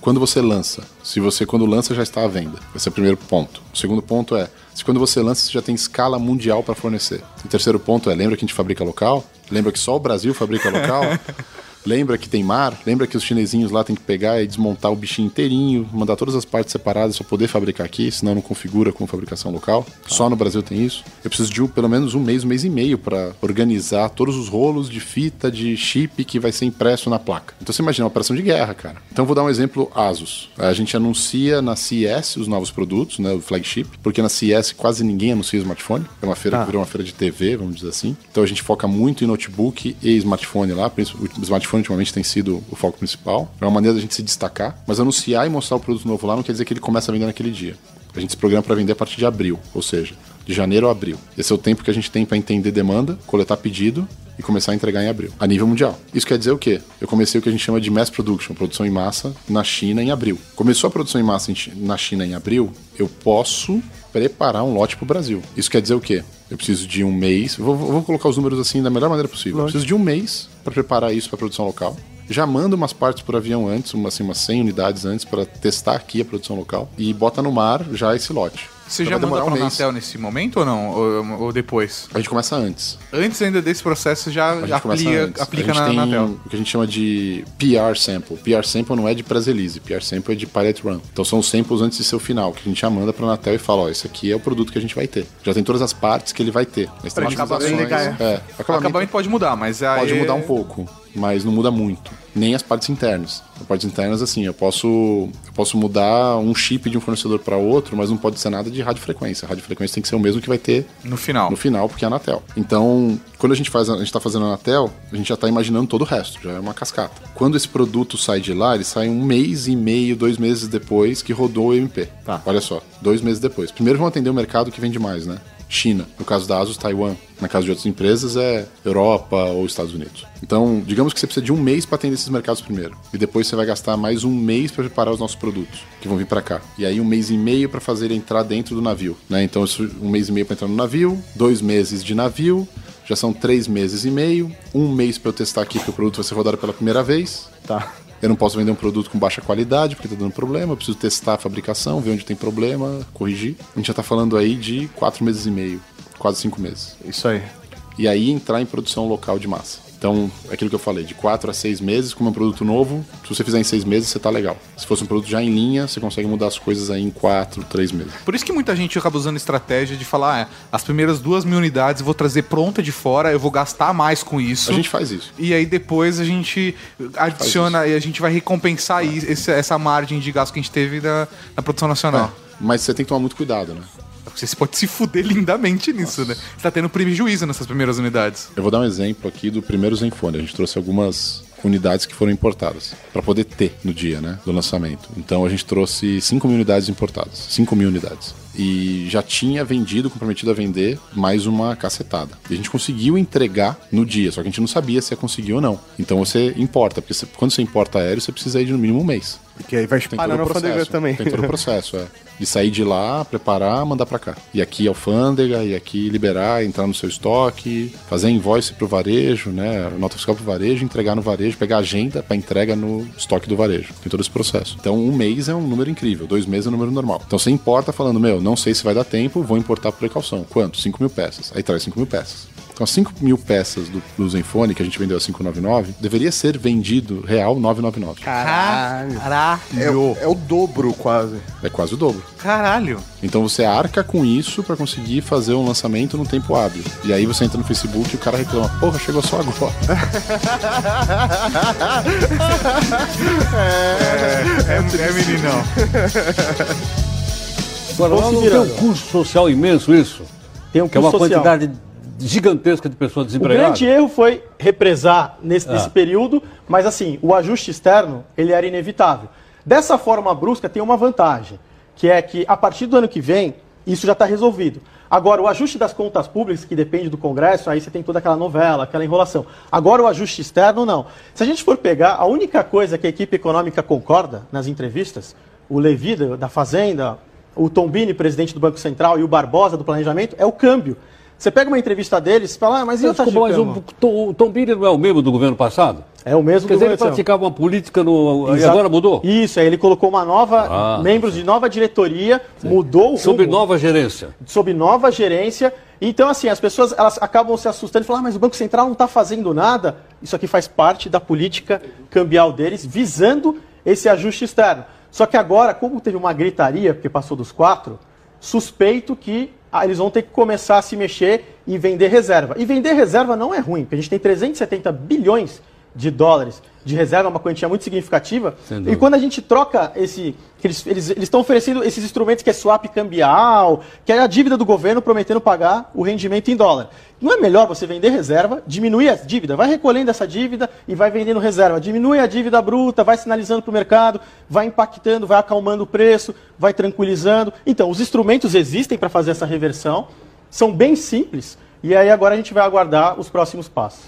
Quando você lança, se você quando lança já está à venda. Esse é o primeiro ponto. O segundo ponto é, se quando você lança você já tem escala mundial para fornecer. O terceiro ponto é, lembra que a gente fabrica local? Lembra que só o Brasil fabrica local? <laughs> Lembra que tem mar? Lembra que os chinesinhos lá tem que pegar e desmontar o bichinho inteirinho, mandar todas as partes separadas para poder fabricar aqui, senão não configura com fabricação local. Só no Brasil tem isso. Eu preciso de pelo menos um mês, um mês e meio para organizar todos os rolos de fita, de chip que vai ser impresso na placa. Então você imagina uma operação de guerra, cara. Então vou dar um exemplo Asus. A gente anuncia na CES os novos produtos, né, o flagship, porque na CES quase ninguém anuncia smartphone. É uma feira que virou uma feira de TV, vamos dizer assim. Então a gente foca muito em notebook e smartphone lá. O smartphone ultimamente tem sido o foco principal. É uma maneira da gente se destacar. Mas anunciar e mostrar o produto novo lá não quer dizer que ele começa a vender naquele dia. A gente se programa para vender a partir de abril, ou seja, de janeiro a abril. Esse é o tempo que a gente tem para entender demanda, coletar pedido e começar a entregar em abril, a nível mundial. Isso quer dizer o quê? Eu comecei o que a gente chama de mass production, produção em massa, na China em abril. Começou a produção em massa na China em abril, eu posso preparar um lote para o Brasil. Isso quer dizer o quê? Eu preciso de um mês, vou, vou colocar os números assim da melhor maneira possível. Eu preciso de um mês para preparar isso para produção local. Já manda umas partes por avião antes, uma, assim, umas 100 unidades antes para testar aqui a produção local e bota no mar já esse lote. Você Então já manda pra um mês. Anatel nesse momento ou não? Ou, ou depois? A gente começa antes. Antes ainda desse processo, já aplica, aplica a gente na tem Anatel. o que a gente chama de PR sample. PR sample não é de pré-release, PR sample é de pilot run. Então são os samples antes de ser o final, que a gente já manda pra Anatel e fala, ó, esse aqui é o produto que a gente vai ter. Já tem todas as partes que ele vai ter. Mas tem acabamento. É, O acabamento pode mudar, mas aí... pode mudar um pouco, mas não muda muito. Nem as partes internas. As partes internas, assim, eu posso, eu posso mudar um chip de um fornecedor para outro, mas não pode ser nada de radiofrequência. A radiofrequência tem que ser o mesmo que vai ter No final. no final, porque é a Anatel. Então, quando a gente faz, a gente tá fazendo a Anatel, a gente já tá imaginando todo o resto, já é uma cascata. Quando esse produto sai de lá, ele sai um mês e meio, dois meses depois que rodou o MP. Tá. Olha só, dois meses depois. Primeiro vão atender o mercado que vende mais, né? China. No caso da Asus, Taiwan. Na caso de outras empresas, é Europa ou Estados Unidos. Então, digamos que você precisa de um mês para atender esses mercados primeiro. E depois você vai gastar mais um mês para preparar os nossos produtos que vão vir para cá. E aí um mês e meio para fazer entrar dentro do navio. Né? Então, um mês e meio para entrar no navio, dois meses de navio, já são três meses e meio, um mês para eu testar aqui que o produto vai ser rodado pela primeira vez. Tá. Eu não posso vender um produto com baixa qualidade porque tá dando problema. Eu preciso testar a fabricação, ver onde tem problema, corrigir. A gente já tá falando aí de quatro meses e meio, quase cinco meses. Isso aí. E aí entrar em produção local de massa. Então, é aquilo que eu falei, de quatro a seis meses, como é um produto novo, se você fizer em seis meses, você tá legal. Se fosse um produto já em linha, você consegue mudar as coisas aí em quatro, três meses. Por isso que muita gente acaba usando estratégia de falar, ah, as primeiras duas mil unidades eu vou trazer pronta de fora, eu vou gastar mais com isso. A gente faz isso. E aí depois a gente adiciona e a gente vai recompensar esse- essa margem de gasto que a gente teve na, na produção nacional. Mas você tem que tomar muito cuidado, né? Você pode se fuder lindamente nisso, né? Você tá tendo prejuízo nessas primeiras unidades. Eu vou dar um exemplo aqui do primeiro Zenfone. A gente trouxe algumas unidades que foram importadas para poder ter no dia, né, do lançamento. Então a gente trouxe 5 mil unidades importadas, 5 mil unidades. E já tinha vendido, comprometido a vender mais uma cacetada. E a gente conseguiu entregar no dia, só que a gente não sabia se ia conseguir ou não. Então você importa, porque você- quando você importa aéreo, você precisa ir de no mínimo um mês. Porque aí vai todo na alfândega também. Tem todo o processo, é. De sair de lá, preparar, mandar pra cá. E aqui alfândega, e aqui liberar, entrar no seu estoque, fazer invoice pro varejo, né? Nota fiscal pro varejo, entregar no varejo, pegar a agenda pra entrega no estoque do varejo. Tem todo esse processo. Então, um mês é um número incrível, dois meses é um número normal. Então, você importa falando, meu, não sei se vai dar tempo, vou importar por precaução. Quanto? 5 mil peças. Aí traz 5 mil peças. Então, as 5 mil peças do, do Zenfone, que a gente vendeu a 599, deveria ser vendido real 999. Caralho. Caralho. É, o- é o dobro, quase. É quase o dobro. Caralho. Então você arca com isso pra conseguir fazer um lançamento no tempo hábil. E aí você entra no Facebook e o cara reclama: Porra, chegou só agora. <laughs> É, é meninão. Agora, lá Vão se não tem um custo social imenso isso? Tem um Que é uma custo social. quantidade gigantesca de pessoas O desempregadas. grande erro foi represar nesse, Ah. nesse período, mas assim, o ajuste externo, ele era inevitável. Dessa forma brusca tem uma vantagem, que é que a partir do ano que vem, isso já está resolvido. Agora, o ajuste das contas públicas, que depende do Congresso, aí você tem toda aquela novela, aquela enrolação. Agora, o ajuste externo, não. Se a gente for pegar, a única coisa que a equipe econômica concorda nas entrevistas, o Levi da da Fazenda, o Tombini, presidente do Banco Central, e o Barbosa do Planejamento, é o câmbio. Você pega uma entrevista deles e fala, ah, mas e de Desculpa, mas o, Tom- o Tom Bini não é o mesmo do governo passado? É o mesmo Quer dizer, ele praticava uma política no... e agora mudou? Isso, aí ele colocou uma nova, Ah, membros de nova diretoria, mudou o Sob nova gerência. sob nova gerência, Então, assim, as pessoas elas acabam se assustando e falam, ah, mas o Banco Central não está fazendo nada. Isso aqui faz parte da política cambial deles, visando esse ajuste externo. Só que agora, como teve uma gritaria, porque passou dos quatro, suspeito que eles vão ter que começar a se mexer e vender reserva. E vender reserva não é ruim, porque a gente tem 370 bilhões de dólares de reserva, uma quantia muito significativa. E quando a gente troca esse. eles estão oferecendo esses instrumentos que é swap cambial, que é a dívida do governo prometendo pagar o rendimento em dólar. Não é melhor você vender reserva, diminuir a dívida, vai recolhendo essa dívida e vai vendendo reserva. Diminui a dívida bruta, vai sinalizando para o mercado, vai impactando, vai acalmando o preço, vai tranquilizando. Então, os instrumentos existem para fazer essa reversão, são bem simples. E aí agora a gente vai aguardar os próximos passos.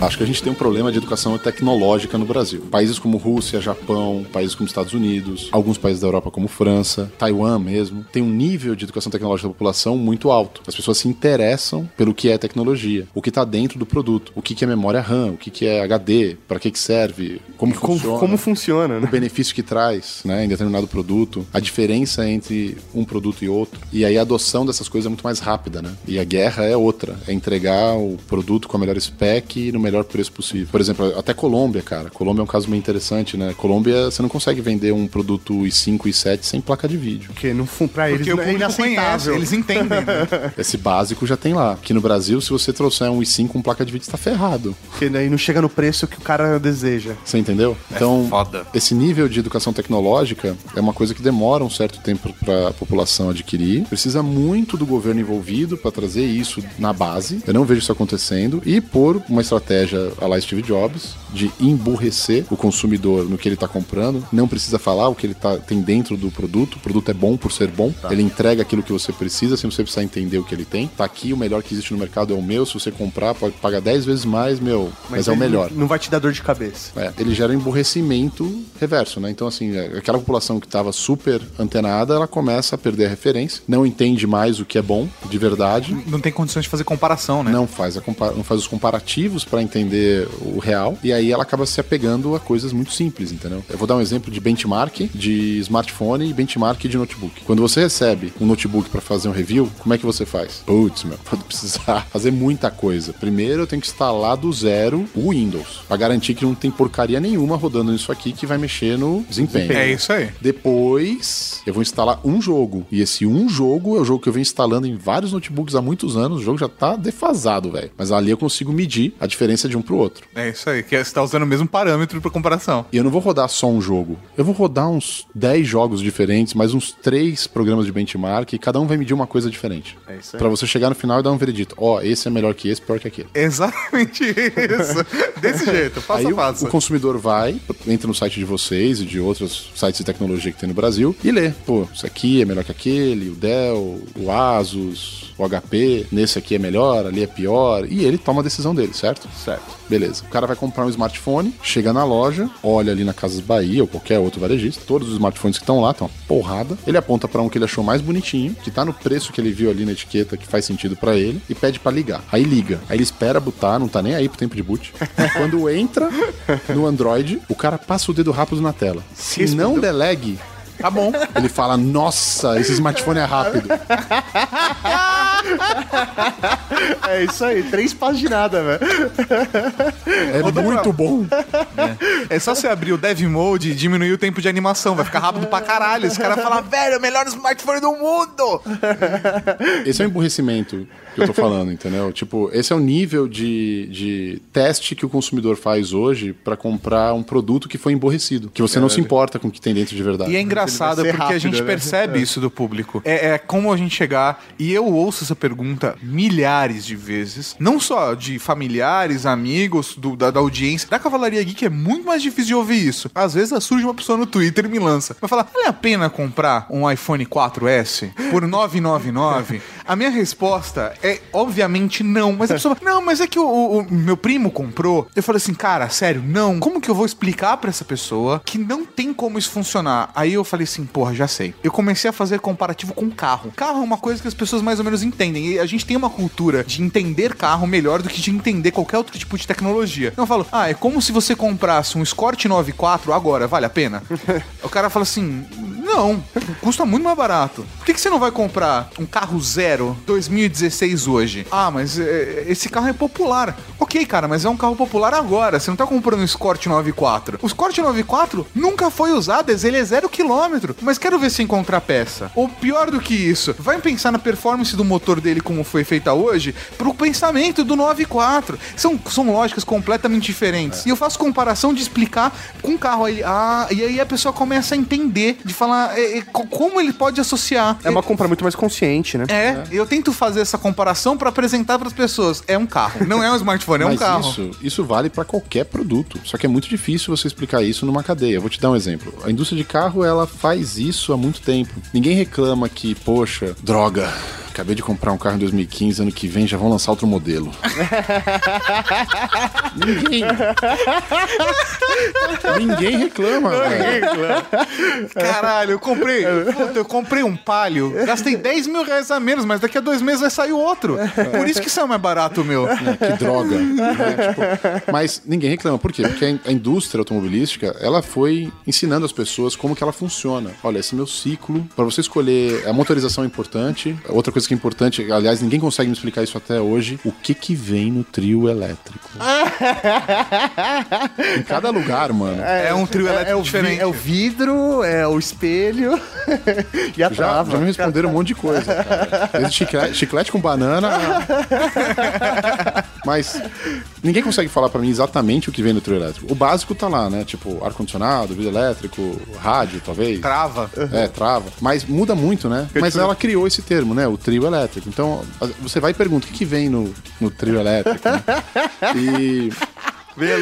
Acho que a gente tem um problema de educação tecnológica no Brasil. Países como Rússia, Japão, países como Estados Unidos, alguns países da Europa como França, Taiwan mesmo, tem um nível de educação tecnológica da população muito alto. As pessoas se interessam pelo que é tecnologia, o que está dentro do produto, o que que é memória RAM, o que que é HD, para que que serve, como Como, funciona. como funciona, o né? benefício que traz né, em determinado produto, a diferença entre um produto e outro. E aí a adoção dessas coisas é muito mais rápida, né? E a guerra é outra, é entregar o produto com a melhor spec e no melhor preço possível. Por exemplo, até Colômbia, cara. Colômbia é um caso meio interessante, né? Colômbia, você não consegue vender um produto i5 e i7 sem placa de vídeo. Porque não, pra eles Porque é conhece, inaceitável. eles entendem. né? <laughs> Esse básico já tem lá. Aqui no Brasil, se você trouxer um i5 com placa de vídeo, você tá ferrado. Porque daí não chega no preço que o cara deseja. Você entendeu? Então, foda. esse nível de educação tecnológica é uma coisa que demora um certo tempo para a população adquirir. Precisa muito do governo envolvido para trazer isso na base. Eu não vejo isso acontecendo. E por uma estratégia a lá Steve Jobs de emburrecer o consumidor no que ele está comprando. Não precisa falar o que ele tá, tem dentro do produto. O produto é bom por ser bom. Ele entrega aquilo que você precisa, sem você precisar entender o que ele tem. Tá aqui, o melhor que existe no mercado é o meu. Se você comprar, pode pagar 10 vezes mais, meu. Mas, é o melhor. Não vai te dar dor de cabeça. É, ele gera um emburrecimento reverso, né? Então, assim, é, aquela população que estava super antenada, ela começa a perder a referência, não entende mais o que é bom, de verdade, Não tem condições de fazer comparação, né? não faz, a compa- não faz os comparativos para entender o real, e aí ela acaba se apegando a coisas muito simples, entendeu? Eu vou dar um exemplo de benchmark de smartphone e benchmark de notebook. Quando você recebe um notebook para fazer um review, como é que você faz? Putz, meu, <laughs> vou precisar fazer muita coisa. Primeiro eu tenho que instalar do zero o Windows, para garantir que não tem porcaria nenhuma rodando nisso aqui que vai mexer no desempenho. É isso aí. Depois, eu vou instalar um jogo. E esse um jogo é o jogo que eu venho instalando em vários notebooks há muitos anos. O jogo já tá defasado, velho. Mas ali eu consigo medir a diferença de um pro outro. É isso aí, que você tá usando o mesmo parâmetro pra comparação. E eu não vou rodar só um jogo. Eu vou rodar uns 10 jogos diferentes, mais uns 3 programas de benchmark, e cada um vai medir uma coisa diferente. É isso aí. Pra você chegar no final e dar um veredito. Ó, esse é melhor que esse, pior que aquele. Exatamente isso. <laughs> Desse jeito, passo Aí a o, o consumidor vai, entra no site de vocês e de outros sites de tecnologia que tem no Brasil e lê. Pô, isso aqui é melhor que aquele, o Dell, o Asus, o HP, nesse aqui é melhor, ali é pior. E ele toma a decisão dele, certo? Certo. Beleza. O cara vai comprar um smartphone, chega na loja, olha ali na Casas Bahia ou qualquer outro varejista, todos os smartphones que estão lá, tem uma porrada. Ele aponta pra um que ele achou mais bonitinho, que tá no preço que ele viu ali na etiqueta, que faz sentido pra ele, e pede pra ligar. Aí liga. Aí ele espera botar, não tá nem aí pro tempo de boot. <laughs> Quando entra no Android, o cara passa o dedo rápido na tela. Se não delegue, Tá bom. ele fala: Nossa, esse smartphone é rápido. É isso aí, três passos de nada, velho. É muito bom. É só você abrir o Dev Mode e diminuir o tempo de animação. Vai ficar rápido pra caralho. Os caras falam, velho, é o melhor smartphone do mundo. Esse é o emburrecimento que eu tô falando, entendeu? Tipo, esse é o nível de, de teste que o consumidor faz hoje pra comprar um produto que foi emborrecido. Que você não se importa com o que tem dentro de verdade. E é engraçado porque ser a gente rápido, né? percebe isso do público. É, é como a gente chegar, e eu ouço essa pergunta milhares de vezes, não só de familiares, amigos, do- da, da audiência. Da Cavalaria Geek é muito mais difícil de ouvir isso. Às vezes surge uma pessoa no Twitter e me lança. Vai falar, vale a pena comprar um iPhone 4S por 999? A minha resposta é, obviamente, não. Mas a pessoa fala, não, mas é que o, o- meu primo comprou. Eu falei assim, cara, sério, não. Como que eu vou explicar pra essa pessoa que não tem como isso funcionar? Aí eu falei assim, porra, já sei. Eu comecei a fazer comparativo com carro. Carro é uma coisa que as pessoas mais ou menos entendem. E a gente tem uma cultura de entender carro melhor do que de entender qualquer outro tipo de tecnologia. Então eu falo, ah, é como se você comprasse um Escort 94 agora, vale a pena? <laughs> o cara fala assim, Não, custa muito mais barato. Por que, que você não vai comprar um carro zero 2016 hoje? Ah, mas é, esse carro é popular. Ok, cara, mas é um carro popular agora. Você não tá comprando um Escort 94. O Escort 94 nunca foi usado, ele é zero quilômetro. Mas quero ver se encontrar peça. Ou pior do que isso, vai pensar na performance do motor dele como foi feita hoje pro pensamento do 94. São, são lógicas completamente diferentes. E eu faço comparação de explicar com o carro. Aí, ah, e aí a pessoa começa a entender, de falar é, é, co- como ele pode associar. É uma compra muito mais consciente, né? É, eu tento fazer essa comparação pra apresentar pras pessoas. É um carro, não é um smartphone, é um carro. Isso, isso vale para qualquer produto. Só que é muito difícil você explicar isso numa cadeia. Vou te dar um exemplo. A indústria de carro, ela faz isso há muito tempo. Ninguém reclama que, poxa, droga. Acabei de comprar um carro em 2015, ano que vem já vão lançar outro modelo. <laughs> Ninguém. Ninguém reclama. velho. <laughs> Caralho, eu comprei. puta, eu comprei um palio, gastei 10 mil reais a menos, mas daqui a dois meses vai sair outro. Por isso que isso é mais barato, meu. né, que droga. <laughs> né? Tipo, mas ninguém reclama. Por quê? Porque a in- a indústria automobilística, ela foi ensinando as pessoas como que ela funciona. Olha, esse é meu ciclo. Para você escolher, a motorização é importante. Outra coisa que é importante, aliás, ninguém consegue me explicar isso até hoje, o que que vem no trio elétrico. <laughs> em cada lugar, mano. É, um trio elétrico É o, vi- diferente. é o vidro, é o espelho <laughs> e a Já, trava. já me responderam um monte de coisa, cara. Desde chiclete, chiclete com banana. <laughs> Mas ninguém consegue falar pra mim exatamente o que vem no trio elétrico. O básico tá lá, né? Tipo, ar-condicionado, vidro elétrico, rádio, talvez. Trava. É, trava. Mas muda muito, né? Mas ela criou esse termo, né? O trio elétrico. Então, você vai e pergunta o que, que vem no, no trio elétrico. né? <laughs> E.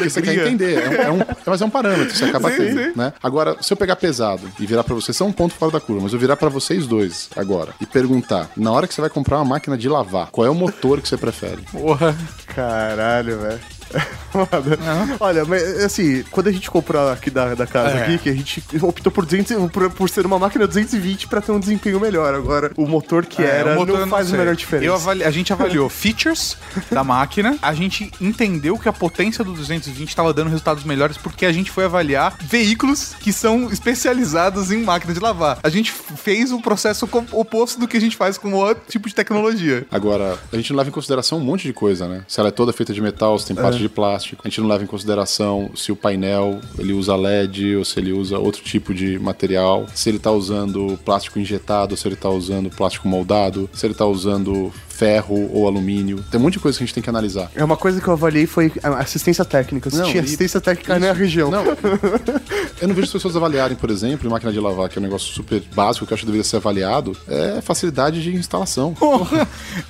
Você quer entender, é um, é um- mas é um parâmetro, você acaba tendo, né? Agora, se eu pegar pesado e virar pra vocês, são um ponto fora da curva, mas eu virar pra vocês dois agora e perguntar, na hora que você vai comprar uma máquina de lavar, qual é o motor que você prefere? Porra. Caralho, velho. <laughs> Foda. Olha, mas assim, quando a gente comprou aqui da, da casa É. aqui, que a gente optou por, 200, por, por ser uma máquina 220 pra ter um desempenho melhor. Agora, o motor que era É, o motor eu não faz a melhor diferença. Eu avali- a gente avaliou features da máquina, a gente entendeu que a potência do 220 estava dando resultados melhores porque a gente foi avaliar veículos que são especializados em máquina de lavar. A gente fez o processo co- oposto do que a gente faz com outro tipo de tecnologia. Agora, a gente não leva em consideração um monte de coisa, né? Se ela é toda feita de metal, se tem parte de plástico. A gente não leva em consideração se o painel ele usa LED ou se ele usa outro tipo de material. Se ele tá usando plástico injetado, se ele tá usando plástico moldado, se ele tá usando ferro ou alumínio. Tem um monte de coisa que a gente tem que analisar. É uma coisa que eu avaliei foi assistência técnica. Se Não, tinha assistência técnica na região. Não, <laughs> eu não vejo as pessoas avaliarem, por exemplo, em máquina de lavar, que é um negócio super básico que eu acho que deveria ser avaliado, é facilidade de instalação. <laughs>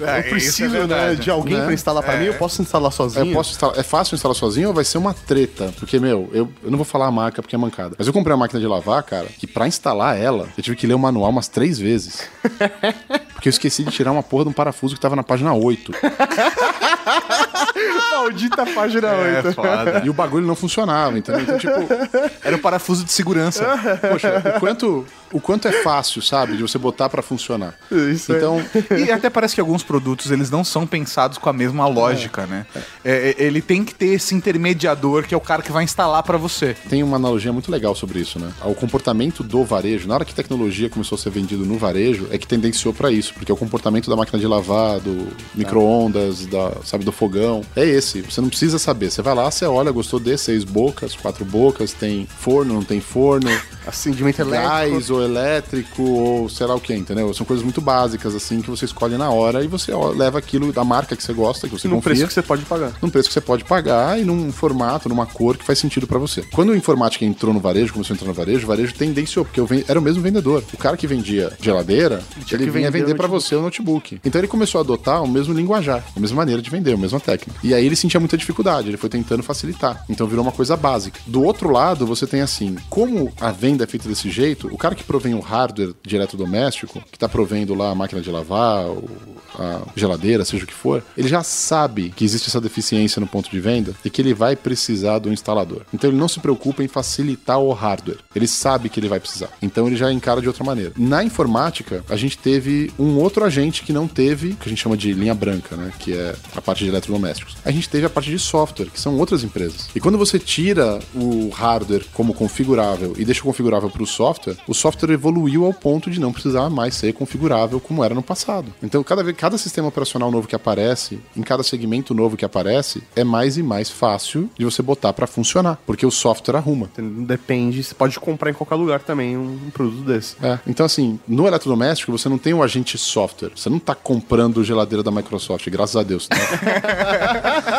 É, Eu preciso né, de alguém né? pra instalar pra mim, eu posso instalar sozinho. Eu posso instalar- é fácil instalar sozinho ou vai ser uma treta? Porque, meu, eu, eu não vou falar a marca porque é mancada. Mas eu comprei uma máquina de lavar, cara, que pra instalar ela, eu tive que ler o manual umas três vezes. <laughs> Porque eu esqueci de tirar uma porra de um parafuso que tava na página 8. <laughs> Maldita página É 8. foda. E o bagulho não funcionava, entendeu? Então, tipo, <laughs> Era o parafuso de segurança. poxa, o quanto, o quanto é fácil, sabe, de você botar pra funcionar. Isso é. Então, E até parece que alguns produtos eles não são pensados com a mesma lógica, né? É, é, ele tem que ter esse intermediador que é o cara que vai instalar pra você. tem uma analogia muito legal sobre isso, né? O comportamento do varejo, na hora que tecnologia começou a ser vendido no varejo, é que tendenciou pra isso, porque é o comportamento da máquina de lavar, do micro-ondas, da, sabe, do fogão, é esse. Você não precisa saber. Você vai lá, você olha, gostou de seis bocas, quatro bocas, tem forno, não tem forno, <laughs> Acendimento elétrico. gás ou elétrico ou sei lá o que, entendeu? São coisas muito básicas assim que você escolhe na hora e você leva aquilo da marca que você gosta, que você Num confia preço que você pode pagar. num preço que você pode pagar e num formato, numa cor que faz sentido pra você. Quando a informática entrou no varejo, começou a entrar no varejo, o varejo tendenciou, porque eu ven- era o mesmo vendedor. O cara que vendia geladeira, ele que vinha vender o pra você o notebook. Então ele começou a adotar o mesmo linguajar, a mesma maneira de vender, a mesma técnica. E aí ele sentia muita dificuldade, ele foi tentando facilitar. Então virou uma coisa básica. Do outro lado, você tem assim, como a venda é feita desse jeito, o cara que provém o hardware de eletrodoméstico, que tá provendo lá a máquina de lavar, a geladeira, seja o que for, ele já sabe que existe essa deficiência no ponto de venda e que ele vai precisar do instalador. Então ele não se preocupa em facilitar o hardware. Ele sabe que ele vai precisar. Então ele já encara de outra maneira. Na informática, a gente teve um outro agente que não teve, que a gente chama de linha branca, né? Que é a parte de eletrodomésticos. A gente gente teve a parte de software, que são outras empresas. E quando você tira o hardware como configurável e deixa configurável para o software, o software evoluiu ao ponto de não precisar mais ser configurável como era no passado. Então, cada, vez, cada sistema operacional novo que aparece, em cada segmento novo que aparece, é mais e mais fácil de você botar para funcionar, porque o software arruma. Depende, você pode comprar em qualquer lugar também um, produto desse. É, então assim, no eletrodoméstico você não tem o agente software. Você não tá comprando geladeira da Microsoft, graças a Deus. Né? <laughs>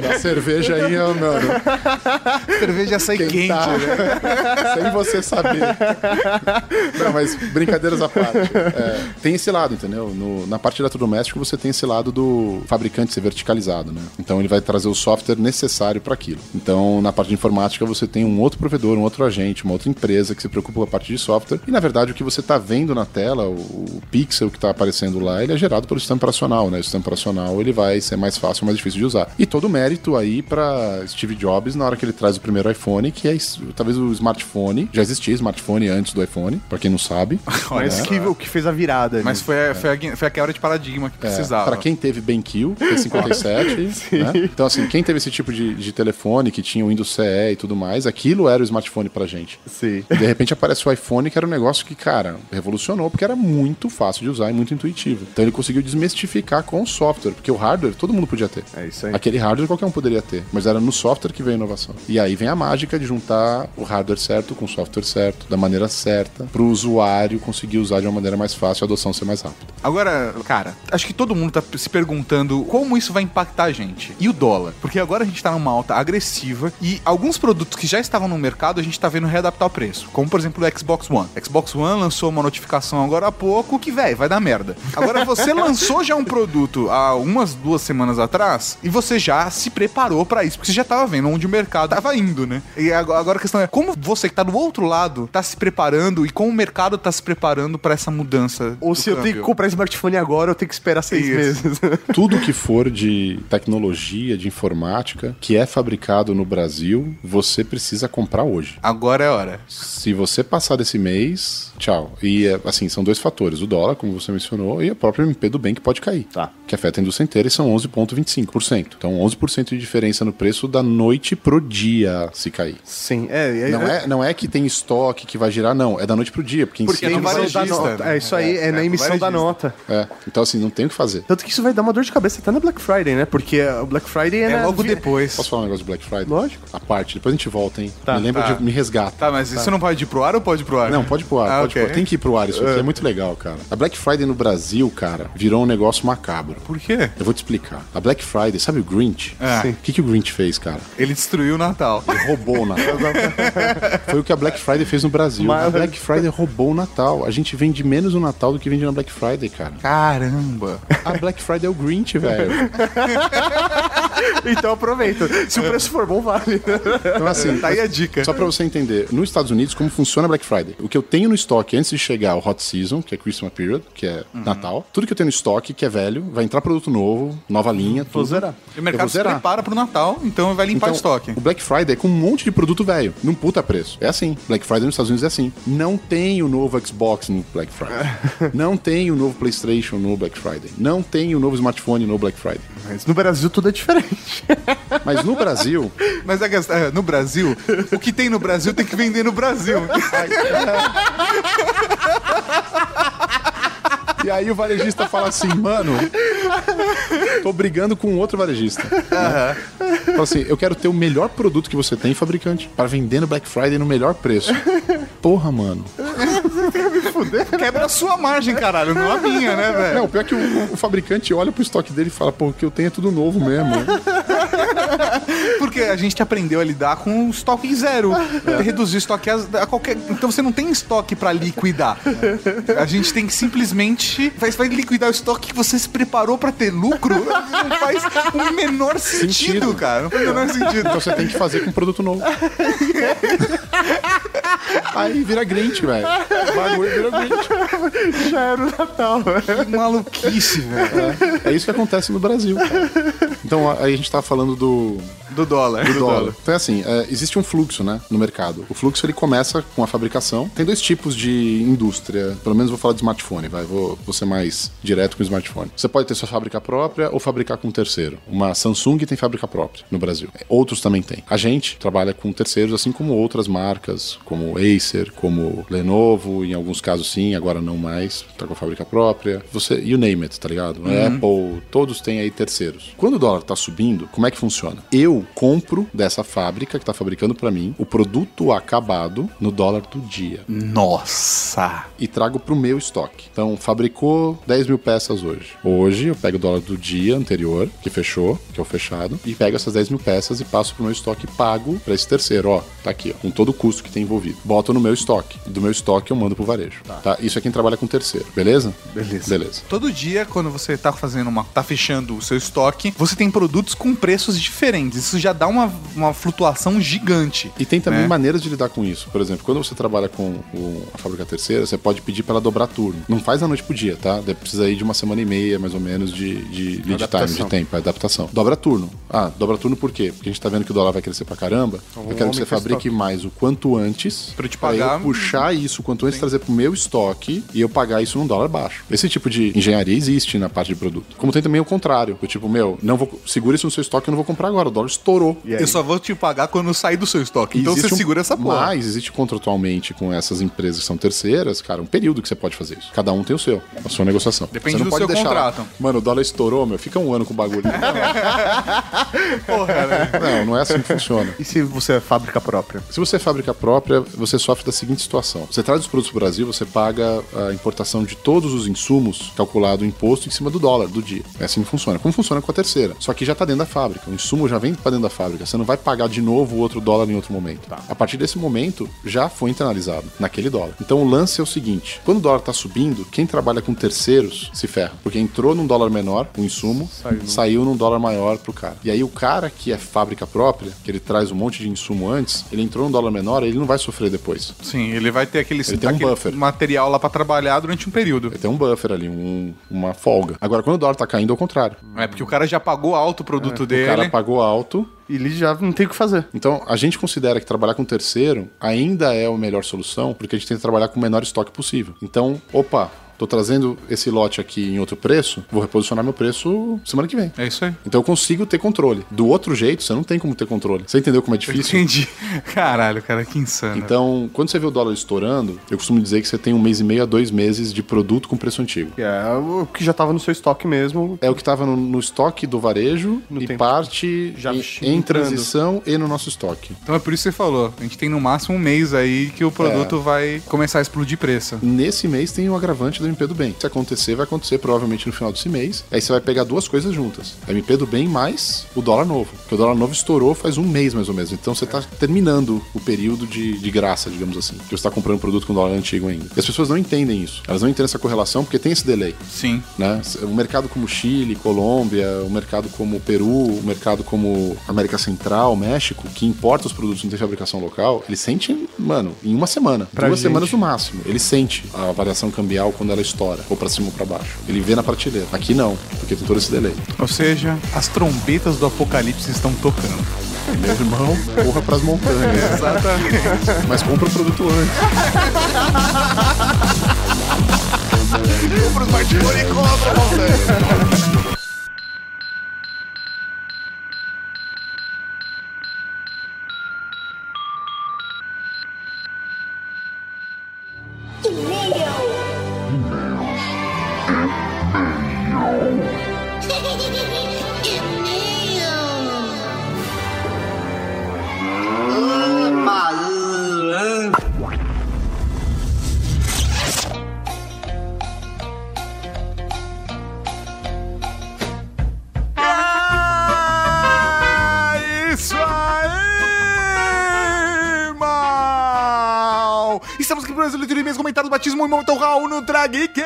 da cerveja aí, mano. Cerveja sai Quem quente, tá- né? <laughs> Sem você saber. Não, mas brincadeiras à parte. É, tem esse lado, entendeu? No- na parte de eletrodoméstico você tem esse lado do fabricante ser verticalizado, né? Então ele vai trazer o software necessário para aquilo. Então na parte de informática você tem um outro provedor, um outro agente, uma outra empresa que se preocupa com a parte de software. E na verdade o que você tá vendo na tela, o, o pixel que tá aparecendo lá, ele é gerado pelo sistema operacional, né? O sistema operacional ele vai ser mais fácil, mais difícil de usar. E todo mérito aí para Steve Jobs na hora que ele traz o primeiro iPhone, que é talvez o smartphone. Já existia smartphone antes do iPhone, para quem não sabe. <laughs> Mas que, o que fez a virada. Mas né? foi, a- foi, a, foi a quebra de paradigma que precisava. Para quem teve BenQ, <laughs> P57, <laughs> né? Então, assim, quem teve esse tipo de, de telefone que tinha o Windows CE e tudo mais, aquilo era o smartphone pra gente. Sim. E de repente aparece o iPhone, que era um negócio que, cara, revolucionou, porque era muito fácil de usar e muito intuitivo. Então ele conseguiu desmistificar com o software, porque o hardware todo mundo podia ter. É isso aí. Aquele hardware qualquer um poderia ter, mas era no software que veio a inovação. E aí vem a mágica de juntar o hardware certo com o software certo, da maneira certa, pro usuário conseguir usar de uma maneira mais fácil a adoção ser mais rápida. Agora, cara, acho que todo mundo tá se perguntando como isso vai impactar a gente. E o dólar? Porque agora a gente tá numa alta agressiva e alguns produtos que já estavam no mercado a gente tá vendo readaptar o preço. Como, por exemplo, o Xbox One. Xbox One lançou uma notificação agora há pouco que, velho, vai dar merda. Agora, você <laughs> lançou já um produto há umas duas semanas atrás e você já se preparou pra isso, porque você já tava vendo onde o mercado tava indo, né? E agora a questão é como você que tá do outro lado tá se preparando e como o mercado tá se preparando pra essa mudança. Ou do se eu tenho que câmbio. comprar smartphone agora, eu tenho que esperar seis Isso. meses. <laughs> Tudo que for de tecnologia, de informática, que é fabricado no Brasil, você precisa comprar hoje. Agora é a hora. Se você passar desse mês, tchau. E é, assim, são dois fatores: o dólar, como você mencionou, e a própria MP do bem que pode cair. Tá. Que afeta a indústria inteira e são 11,25%. Então, 11% de diferença no preço da noite pro dia se cair. Sim, é. Não é, não é que tem estoque que vai girar, não. É da noite pro dia. Porque, em Porque não emissão varejista, da nota. né? É isso aí, é, É, na é, emissão da nota. É. Então, assim, não tem o que fazer. Tanto que isso vai dar uma dor de cabeça até na Black Friday, né? Porque o Black Friday é, É na logo vi- depois. Posso falar um negócio de Black Friday? Lógico. A parte, depois a gente volta, hein? Tá, me lembra tá. de me resgata. Tá, mas isso não pode ir pro ar ou pode ir pro ar? Não, pode ir pro ar, Ah, pode ir ok. pro ar. Tem que ir pro ar, isso aqui é muito legal, cara. A Black Friday no Brasil, cara, virou um negócio macabro. Por quê? Eu vou te explicar. A Black Friday, sabe o Grinch? É. O que, que o Grinch fez, cara? Ele destruiu o Natal. Ele roubou o Natal. <laughs> Foi o que a Black Friday fez no Brasil. A Black Friday roubou o Natal. A gente vende menos o Natal do que vende na Black Friday, cara. Caramba. A Black Friday é o Grinch, velho. <laughs> Então aproveita. Se o preço for bom, vale. Então, assim, Tá aí a dica. Só pra você entender, nos Estados Unidos, como funciona a Black Friday? O que eu tenho no estoque antes de chegar o Hot Season, que é Christmas Period, que é Uhum. Natal, tudo que eu tenho no estoque, que é velho, vai entrar produto novo, nova linha, tudo. zerar. E o mercado vou se zerar. prepara pro Natal, então vai limpar Então, estoque. O Black Friday é com um monte de produto velho, num puta preço. É assim. Black Friday nos Estados Unidos é assim. Não tem o novo Xbox no Black Friday. <laughs> Não tem o novo PlayStation no Black Friday. Não tem o novo smartphone no Black Friday. Mas no Brasil tudo é diferente. <laughs> Mas no Brasil, Mas a questão é, no Brasil, o que tem no Brasil tem que vender no Brasil. <laughs> E aí o varejista fala assim, mano, tô brigando com outro varejista. né? Fala assim, eu quero ter o melhor produto que você tem, fabricante, para vender no Black Friday no melhor preço. Porra, mano. Quebra a sua margem, caralho, não a minha, né, velho? Não, pior que o, o fabricante olha pro estoque dele e fala, pô, o que eu tenho é tudo novo mesmo. Porque a gente aprendeu a lidar com o estoque zero. Reduzir o estoque a, a qualquer. Então você não tem estoque pra liquidar. A gente tem que simplesmente. Vai, vai liquidar o estoque que você se preparou pra ter lucro. Não faz o menor sentido, Sentido. cara. Não faz o menor sentido. Então você tem que fazer com produto novo. <laughs> Aí vira Grinch, velho. O bagulho vira Grinch. Já era o Natal. Que maluquice, velho. É isso que acontece no Brasil. cara. Então a- aí a gente tava falando do, Do dólar. do <laughs> dólar. Então, é assim, é, existe um fluxo, né, no mercado. O fluxo, ele começa com a fabricação. Tem dois tipos de indústria, pelo menos vou falar de smartphone, vai, vou, vou ser mais direto com o smartphone. Você pode ter sua fábrica própria ou fabricar com um terceiro. Uma Samsung tem fábrica própria no Brasil. Outros também têm. A gente trabalha com terceiros, assim como outras marcas, como Acer, como Lenovo, em alguns casos sim, agora não mais, tá com a fábrica própria. Você, you name it, tá ligado? Apple, todos têm aí terceiros. Quando o dólar tá subindo, como é que funciona? Eu compro dessa fábrica que tá fabricando para mim o produto acabado no dólar do dia Nossa. e trago pro meu estoque. Então, fabricou 10 mil peças hoje. Hoje eu pego o dólar do dia anterior, que fechou, que é o fechado, e pego essas 10 mil peças e passo pro meu estoque pago pra esse terceiro. Ó, tá aqui, ó, com todo o custo que tem envolvido. Boto no meu estoque. Do meu estoque eu mando pro varejo. Tá. Isso é quem trabalha com terceiro, beleza? Beleza. Beleza. Todo dia, quando você tá fazendo uma. tá fechando o seu estoque, você tem produtos com preços diferentes. Isso já dá uma, uma flutuação gigante. E tem também né? maneiras de lidar com isso. Por exemplo, quando você trabalha com o- a fábrica terceira, você pode pedir para ela dobrar turno. Não faz da noite pro dia, tá? Precisa aí de uma semana e meia, mais ou menos, de, de lead time, Adaptação. de tempo, adaptação. Dobra turno. Ah, dobra turno por quê? Porque a gente tá vendo que o dólar vai crescer pra caramba. eu quero que você fabrique estoque. mais o quanto antes. Pra eu te pra pagar. eu puxar isso o quanto antes, trazer pro meu estoque e eu pagar isso num dólar baixo. Esse tipo de engenharia existe na parte de produto. Como tem também o contrário. Do tipo, meu, não vou, segura isso no seu estoque, eu não vou comprar agora. O dólar estourou. E aí? Eu só vou te pagar quando sair do seu estoque. Então Existe você um- segura essa porra. Mas existe contratualmente com essas empresas que são terceiras, cara, um período que você pode fazer isso. Cada um tem o seu, a sua negociação. Depende você não do seu lá, contrato. Mano, o dólar estourou, meu, fica um ano com o bagulho. <laughs> não, não é assim que funciona. E se você é fábrica própria? Se você é fábrica própria, você sofre da seguinte situação. Você traz os produtos para o Brasil, você paga a importação de todos os insumos, calculado o imposto em cima do dólar do dia. É assim que funciona. Como funciona com a terceira? Só que já está dentro da fábrica. O insumo já vem para dentro da fábrica. Você não vai pagar de novo o outro dólar em outro momento. A partir desse momento, já foi internalizado naquele dólar. Então o lance é o seguinte: quando o dólar está subindo, quem trabalha com terceiros se ferra. Porque entrou num dólar menor, o insumo, saiu, num dólar maior pro cara. E aí o cara que é fábrica própria, que ele traz um monte de insumo antes, ele entrou num dólar menor, ele não vai sofrer depois. Sim, ele vai ter aquele, Ele tem um buffer. material lá pra trabalhar durante um período. Ele tem um buffer ali, um- uma folga. Agora, quando o dólar tá caindo, é o contrário. É porque o cara já pagou alto o produto O dele. cara pagou alto. Ele já não tem o que fazer. Então, a gente considera que trabalhar com terceiro ainda é a melhor solução, porque a gente tem que trabalhar com o menor estoque possível. Então, opa, tô trazendo esse lote aqui em outro preço, vou reposicionar meu preço semana que vem. É isso aí. Então eu consigo ter controle. Do outro jeito, você não tem como ter controle. Você entendeu como é difícil? Entendi. <laughs> Caralho, cara, que insano. Então, quando você vê o dólar estourando, eu costumo dizer que você tem um mês e meio a dois meses de produto com preço antigo. É o que já tava no seu estoque mesmo. É o que estava no, no estoque do varejo No e tempo. parte Já em, em transição e no nosso estoque. Então é por isso que você falou. A gente tem no máximo um mês aí que o produto vai começar a explodir preço. Nesse mês tem o agravante do MP do bem. Se acontecer, vai acontecer provavelmente no final desse mês. Aí você vai pegar duas coisas juntas. A MP do bem mais o dólar novo. Porque o dólar novo estourou faz um mês mais ou menos. Então você está terminando o período de, de graça, digamos assim. Que você está comprando produto com dólar antigo ainda. E as pessoas não entendem isso. Elas não entendem essa correlação porque tem esse delay. Sim. né? Um mercado como Chile, Colômbia, um mercado como Peru, um mercado como América Central, México, que importa os produtos não tem fabricação local, eles sentem, mano, em uma semana, Pra duas gente. semanas no máximo. Ele sente a variação cambial quando ela estoura, ou pra cima ou pra baixo. Ele vê na prateleira. Aqui não, porque tem todo esse delay. Ou seja, as trombetas do apocalipse estão tocando. <laughs> Meu irmão, corra pras montanhas. Exatamente. Mas compra o produto antes. É Raul no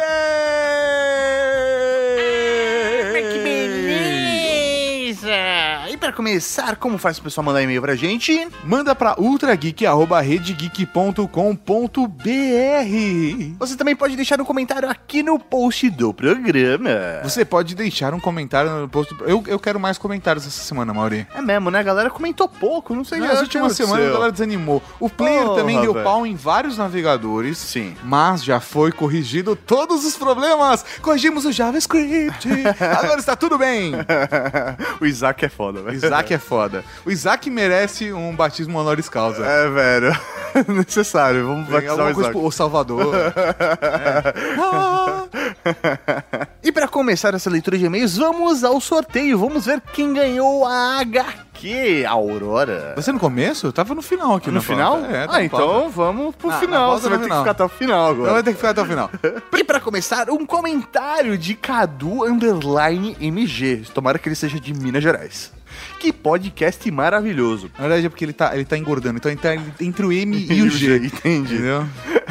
começar, como faz o pessoal mandar e-mail pra gente? Manda pra ultrageek.redegeek.com.br. Você também pode deixar um comentário aqui no post do programa. Você pode deixar um comentário no post. Eu, eu quero mais comentários essa semana, Mauri. É mesmo, né? A galera comentou pouco, não sei Nas o últimas semanas a galera desanimou. O player Porra, também deu pau em vários navegadores. Sim. Mas já foi corrigido todos os problemas. Corrigimos o JavaScript. <laughs> Agora está tudo bem. <laughs> o Isaac é foda, velho. Isaac é foda. O Isaac merece um batismo honoris causa. É, velho. <laughs> Necessário. Vamos Tem batizar o Isaac. pro o Salvador. <laughs> E pra começar essa leitura de e-mails, vamos ao sorteio. Vamos ver quem ganhou a HQ, Aurora. Você no começo? Eu tava no final aqui. No na final? É, tá ah, então vamos pro Ah, na final. Você vai ter que final. ficar até o final agora. vai ter que ficar até o final. <laughs> E pra começar, um comentário de Cadu Underline MG. Tomara que ele seja de Minas Gerais. Que podcast maravilhoso. Na verdade é porque ele tá, ele tá engordando. Então ele tá entre o M e o G. Entendi. Entendeu?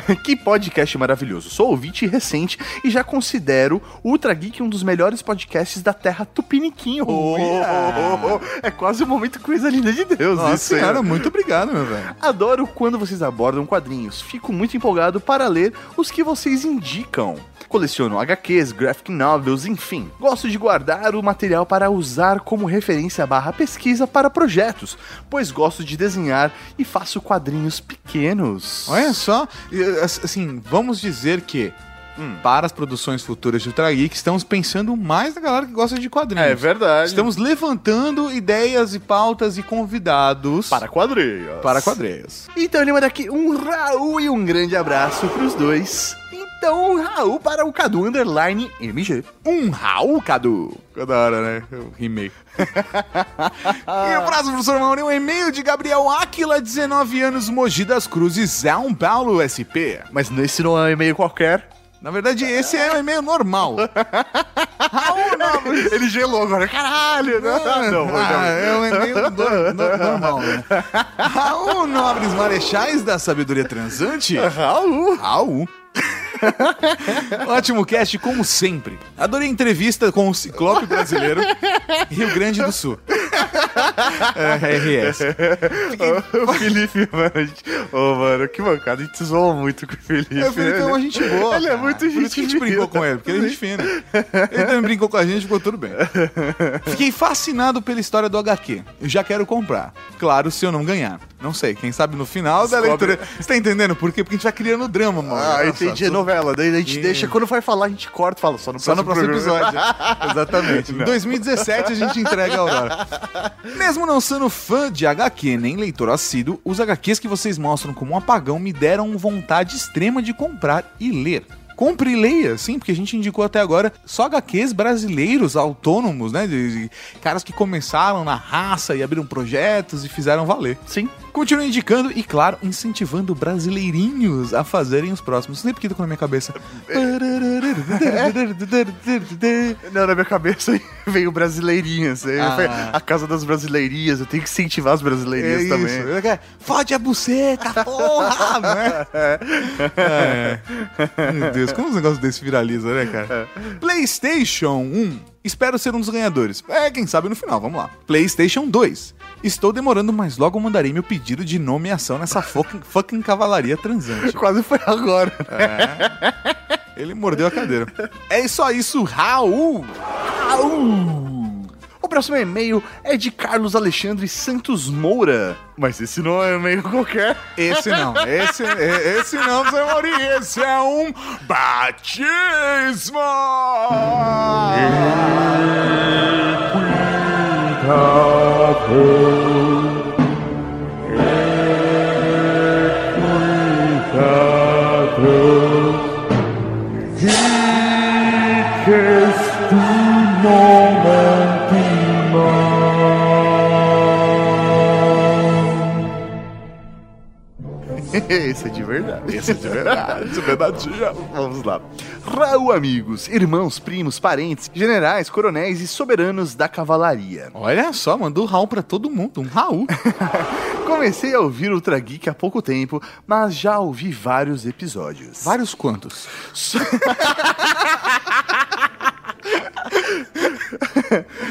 <laughs> que podcast maravilhoso. Sou ouvinte recente e já considero o Ultra Geek um dos melhores podcasts da Terra Tupiniquim. Oh, oh, oh, É quase o momento coisa linda de Deus. Nossa isso, hein? senhora, muito obrigado, meu velho. Adoro quando vocês abordam quadrinhos. Fico muito empolgado para ler os que vocês indicam. Coleciono HQs, graphic novels, enfim. Gosto de guardar o material para usar como referência barra pesquisa para projetos, pois gosto de desenhar e faço quadrinhos pequenos. Olha só, assim, vamos dizer que para as produções futuras de Ultra Geek, estamos pensando mais na galera que gosta de quadrinhos. É verdade. Estamos levantando ideias e pautas e convidados para quadrinhos. para quadrinhos. Então ele manda aqui um Raul e um grande abraço pros dois. Então, um Raul para o Cadu Underline MG. Um Raul Cadu. Ficou da hora, né? Eu rimei. <laughs> e o próximo, professor Mauri, um e-mail de Gabriel Aquila, 19 anos, Mogi das Cruzes, São Paulo, SP. Mas esse não é um e-mail qualquer. Na verdade, esse é um e-mail normal. Raul Nobre. <laughs> Ele gelou agora. Caralho! Não, não, ah, não. é um e-mail do- no- normal, né? <laughs> Raul Nobres Marechais da Sabedoria Transante. Raul. Raul. <laughs> Ótimo cast, como sempre. Adorei a entrevista com o Ciclope Brasileiro, Rio Grande do Sul. <laughs> É, RS. <laughs> o Felipe, mano. gente- Ô, mano, que mancada. A gente zoou muito com o Felipe. É, o Felipe é uma gente boa. Ele é cara. muito Por isso gente que a gente brincou com ele, porque ele é gente fina. Ele também brincou com a gente, ficou tudo bem. Fiquei fascinado pela história do HQ. Eu já quero comprar. Claro, se eu não ganhar. Não sei, quem sabe no final da Descobre. leitura. Você tá entendendo por quê? Porque a gente vai criando drama, mano. Ah, Nossa, entendi. É tudo- novela. Daí a gente E- deixa, quando vai falar, a gente corta e fala só no Só no próximo, próximo programa. episódio. <laughs> Exatamente. Em 2017 a gente entrega a Aurora. Mesmo não sendo fã de HQ nem leitor assíduo, os HQs que vocês mostram como um apagão me deram vontade extrema de comprar e ler. Compre e leia, sim, porque a gente indicou até agora só HQs brasileiros autônomos, né? De, de caras que começaram na raça e abriram projetos e fizeram valer. Sim. Continue indicando e, claro, incentivando brasileirinhos a fazerem os próximos. Não sei porque tá na minha cabeça. Não, na minha cabeça <laughs> veio brasileirinhas. Aí Ah. a casa das brasileirinhas. Eu tenho que incentivar as brasileirinhas É também. isso. Fode a buceta, porra! <laughs> né? É. Meu Deus, como os negócios desse viraliza, né, cara? PlayStation 1. Espero ser um dos ganhadores. É, quem sabe no final, vamos lá. PlayStation 2. Estou demorando, mas logo mandarei meu pedido de nomeação nessa fucking, fucking cavalaria transante. Quase foi agora. Ele mordeu a cadeira. É só isso, Raul! Raul! O próximo e-mail é de Carlos Alexandre Santos Moura. Mas esse não é um e-mail qualquer. Esse não, esse, é- esse não, Zé Mauri, esse é um batismo! <laughs> Esse é de verdade. Esse é de verdade. <laughs> Esse é verdadinha. Vamos lá. Raul, amigos, irmãos, primos, parentes, generais, coronéis e soberanos da cavalaria. Olha só, mandou Raul pra todo mundo, um Raul. <laughs> Comecei a ouvir Ultra Geek há pouco tempo, mas já ouvi vários episódios. Vários quantos?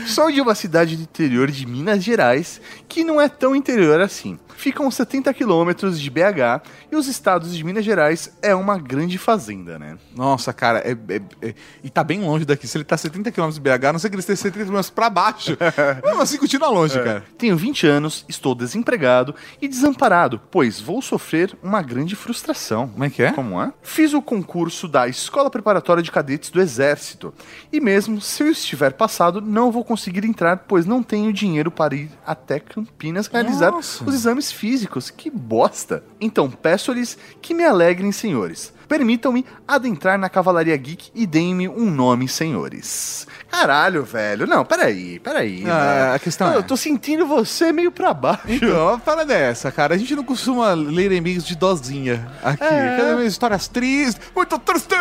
Sou de uma cidade do interior de Minas Gerais, que não é tão interior assim. Ficam 70 quilômetros de BH e os estados de Minas Gerais é uma grande fazenda, né? Nossa, cara, é, é- é- e tá bem longe daqui. Se ele tá 70 km de BH, não sei que ele esteja 70 km pra baixo. <laughs> Mesmo assim, continua longe, cara. Tenho 20 anos, estou desempregado e desamparado, pois vou sofrer uma grande frustração. Como é que é? Como é? Fiz o concurso da Escola Preparatória de Cadetes do Exército. E mesmo se eu estiver passado, não vou conseguir entrar, pois não tenho dinheiro para ir até Campinas realizar Nossa. os exames físicos. Que bosta! Então peço-lhes que me alegrem, senhores. Permitam-me adentrar na Cavalaria Geek e deem-me um nome, senhores. Caralho, velho. Não, peraí, peraí. Ah, velho. a questão Eu é- tô sentindo você meio pra baixo. Então, a parada é essa, cara. A gente não costuma ler e-mails de dozinha aqui. É. Cada vez histórias tristes, muito triste.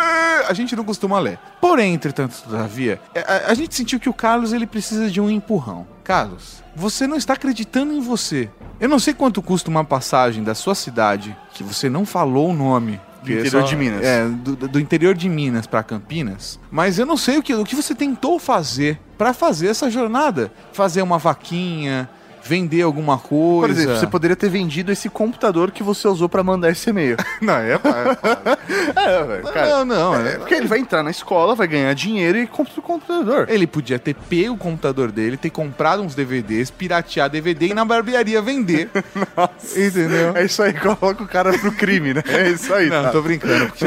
A gente não costuma ler. Porém, entretanto, todavia, é, a, a gente sentiu que o Carlos ele precisa de um empurrão. Carlos, você não está acreditando em você. Eu não sei quanto custa uma passagem da sua cidade, que você não falou o nome. Do interior de Minas. É, do, do interior de Minas pra Campinas. Mas eu não sei o que, o que você tentou fazer pra fazer essa jornada. Fazer uma vaquinha, vender alguma coisa. Por exemplo, você poderia ter vendido esse computador que você usou pra mandar esse e-mail. <laughs> <laughs> Não, é, é, velho. Cara, Não, não. é, é- porque ele vai entrar na escola, vai ganhar dinheiro e compra o computador. Ele podia ter pego o computador dele, ter comprado uns DVDs, piratear DVD e na barbearia vender. <laughs> Entendeu? É isso aí, coloca o cara pro crime, né? É isso aí. Não, tá? tô brincando, porque,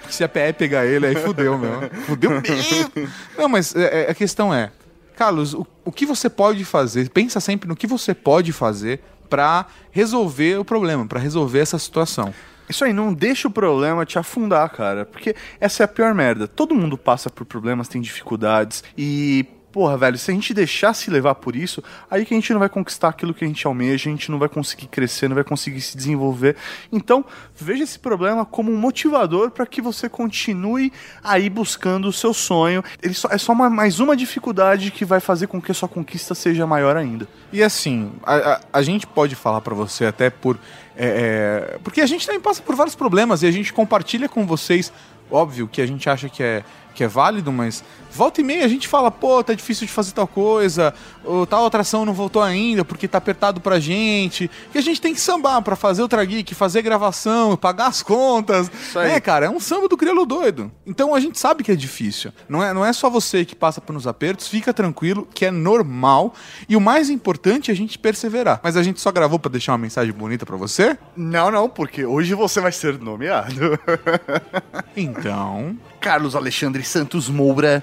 porque se a PE pegar ele, aí fudeu, meu. Fudeu mesmo. Não, mas é, é, a questão é, Carlos, o, o que você pode fazer? Pensa sempre no que você pode fazer pra resolver o problema, pra resolver essa situação. Isso aí, não deixa o problema te afundar, cara. Porque essa é a pior merda. Todo mundo passa por problemas, tem dificuldades. E, porra, velho, se a gente deixar se levar por isso, aí que a gente não vai conquistar aquilo que a gente almeja, a gente não vai conseguir crescer, não vai conseguir se desenvolver. Então, veja esse problema como um motivador para que você continue aí buscando o seu sonho. Ele só, é só uma- mais uma dificuldade que vai fazer com que a sua conquista seja maior ainda. E assim, a, a- a gente pode falar pra você até por. é, é, porque a gente também passa por vários problemas e a gente compartilha com vocês, óbvio, que a gente acha que é, que é válido, mas volta e meia a gente fala, pô, tá difícil de fazer tal coisa, ou tal atração não voltou ainda porque tá apertado pra gente. E a gente tem que sambar pra fazer outra geek, fazer gravação, pagar as contas. aí. É, cara, é um samba do crioulo doido. Então a gente sabe que é difícil. Não é, não é só você que passa por uns apertos, fica tranquilo, que é normal. E o mais importante é a gente perseverar. Mas a gente só gravou pra deixar uma mensagem bonita pra você? Não, não, porque hoje você vai ser nomeado. <laughs> Então. Carlos Alexandre Santos Moura,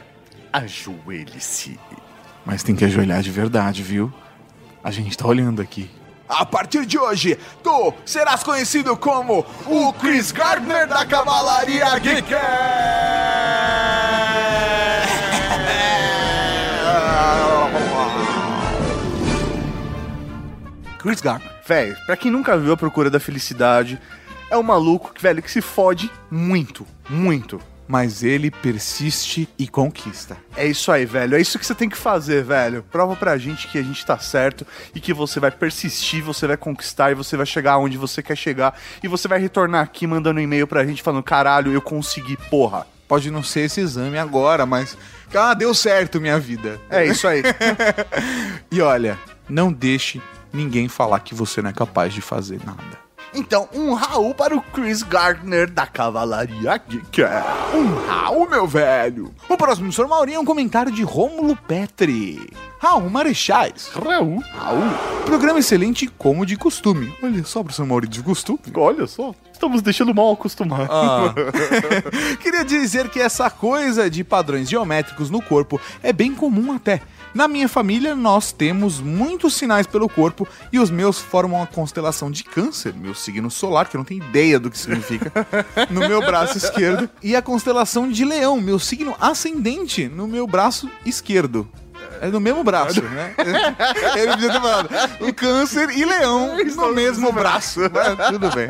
ajoelhe-se. Mas tem que ajoelhar de verdade, viu? A gente tá olhando aqui. A partir de hoje, tu serás conhecido como o Chris Gardner da Cavalaria Geek! Chris Gardner. Velho, pra quem nunca viu A Procura da Felicidade, é um maluco que, velho, que se fode muito, muito. Mas ele persiste e conquista. É isso aí, velho. É isso que você tem que fazer, velho. Prova pra gente que a gente tá certo e que você vai persistir, você vai conquistar e você vai chegar onde você quer chegar. E você vai retornar aqui mandando um e-mail pra gente falando: caralho, eu consegui, porra. Pode não ser esse exame agora, mas. Ah, deu certo minha vida. É isso aí. <laughs> E olha, não deixe ninguém falar que você não é capaz de fazer nada. Então, um Raul para o Chris Gardner da Cavalaria Geek. Um Raul, meu velho! O próximo Sr. Maurinho é um comentário de Rômulo Petri. Raul Marechais. Raul. Raul. Programa excelente como de costume. Olha só pro Sr. Maurinho de costume. Olha só, estamos deixando mal acostumado. Ah. <laughs> Queria dizer que essa coisa de padrões geométricos no corpo é bem comum até. Na minha família, nós temos muitos sinais pelo corpo e os meus formam a constelação de Câncer, meu signo solar, que eu não tenho ideia do que significa, <laughs> no meu braço esquerdo, e a constelação de Leão, meu signo ascendente, no meu braço esquerdo. É no mesmo braço, né? <laughs> Ele podia ter falado o câncer e leão <laughs> no mesmo braço. Mas <laughs> tudo bem.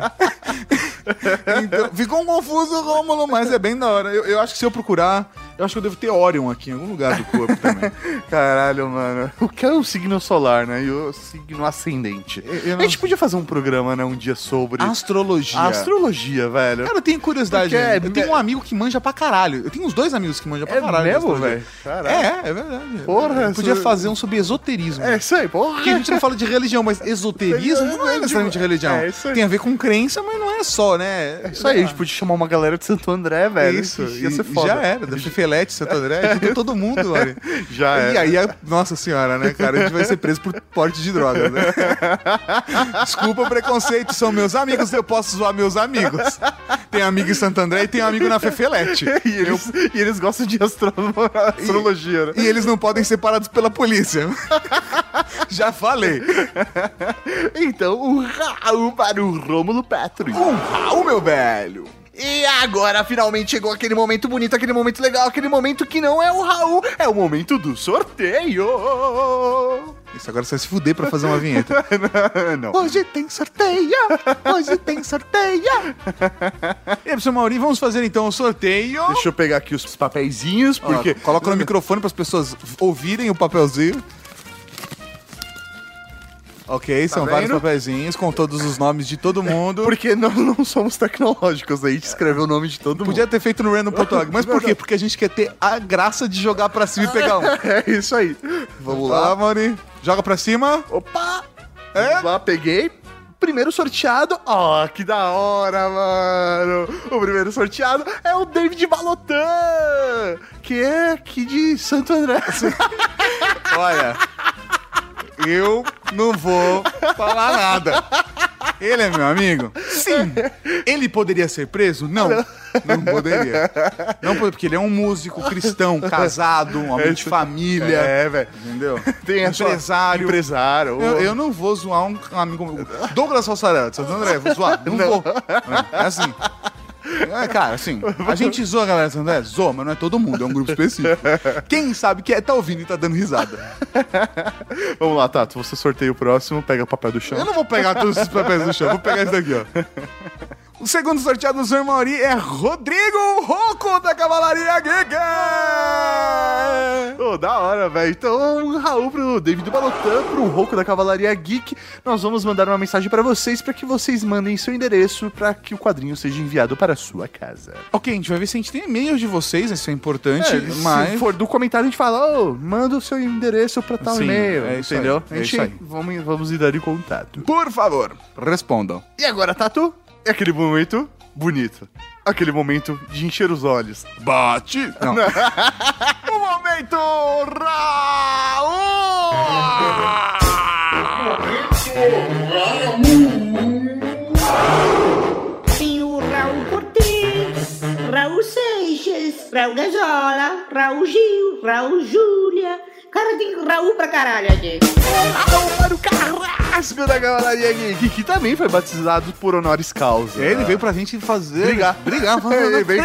Então, ficou um confuso, Rômulo, mas é bem da hora. Eu, eu acho que se eu procurar, Eu acho que eu devo ter Orion aqui em algum lugar do corpo também. <laughs> Caralho, mano. O que é o signo solar, né? E o signo ascendente. eu não A gente podia fazer um programa, né, um dia sobre Astrologia. astrologia, velho. Cara, eu tenho curiosidade. Porque é- eu tenho um amigo que manja pra caralho. Eu tenho uns dois amigos que manjam pra É caralho. mesmo, velho? Caralho. É, é verdade. Porra, Eu podia isso- fazer um sobre esoterismo. É isso aí, porra. Porque a gente não fala de religião, mas esoterismo não é necessariamente religião. É isso aí. Tem a ver com crença, mas não é só, né? É isso aí, a gente podia chamar uma galera de Santo André, velho. Isso, ia ser foda. Já era, da Fifelete, Santo André, juntou todo mundo, olha. <laughs> Já E era. aí, a- nossa senhora, né, cara? A gente vai ser preso por porte de drogas, né? <laughs> Desculpa o preconceito, são meus amigos, eu posso zoar meus amigos. Tem amigo em Santo André e tem amigo na Fefelete. <laughs> E eles, e eles gostam de astro- astrologia, né? E eles não podem ser parados pela polícia. Já falei. Então, um Raul para o Rômulo Petri. Um Raul, meu velho. E agora finalmente chegou aquele momento bonito, aquele momento legal, aquele momento que não é o Raul, é o momento do sorteio. Isso, agora você vai se fuder pra fazer uma vinheta. <laughs> não. Hoje tem sorteio! Hoje tem sorteio! <laughs> E aí, professor Mauri, vamos fazer então o sorteio. Deixa eu pegar aqui os papeizinhos, porque... Ó, coloca no <laughs> microfone para as pessoas ouvirem o papelzinho. Ok, são vendo? vários papelzinhos com todos os nomes de todo mundo. Porque nós não somos tecnológicos, a gente escreveu o nome de todo mundo. Podia ter feito no random.org, mas por quê? Porque a gente quer ter a graça de jogar pra cima e <laughs> pegar um. É isso aí. Vamos lá. Lá, Mauri. Joga pra cima. Opa! Vamos lá, peguei. Primeiro sorteado, ó, que da hora, mano! O primeiro sorteado é o David Balotan, que é aqui de Santo André. Olha, eu não vou falar nada. Ele é meu amigo? Sim. Ele poderia ser preso? Não. Não poderia. Não poderia, porque ele é um músico cristão, <laughs> casado, um homem de família. É, velho. Entendeu? Tem empresário. Empresário. Eu, eu não vou zoar um amigo meu. Douglas Salsarelli, de Santo André, vou zoar? Não, vou. É assim. É, cara, assim, a gente zoa a galera Santo André? Zoa, mas não é todo mundo, é um grupo específico. Quem sabe que é, tá ouvindo e tá dando risada. Vamos lá, Tato, você sorteia o próximo, pega o papel do chão. Eu não vou pegar todos os papéis do chão, vou pegar esse daqui, ó. O segundo sorteado do Sr. Mauri é Rodrigo Rocco da Cavalaria Geek! Ô, da hora, velho. Então, um Raul pro David Balotan, pro Roco da Cavalaria Geek. Nós vamos mandar uma mensagem pra vocês para que vocês mandem seu endereço para que o quadrinho seja enviado para a sua casa. Ok, a gente vai ver se a gente tem e-mails de vocês, isso é importante, É, mas... Se for do comentário, a gente fala, ô, manda o seu endereço pra tal Sim, e-mail. é isso entendeu? aí, a é gente isso aí. Vamos, vamos lidar em contato. Por favor, respondam. E agora, Tatu, é aquele momento bonito. Aquele momento de encher os olhos. Bate! Não. <laughs> O momento Raul! Tem o Raul Cortez, Raul Seixas, Raul Gazola, Raul Gil, Raul Júlia. Cara, tem Raul pra caralho aqui. Raul para o carrasco da Cavalaria Geek, que também foi batizado por honoris causa. Ele veio pra gente fazer... brigar. Brigar. <laughs> Ele Não veio-.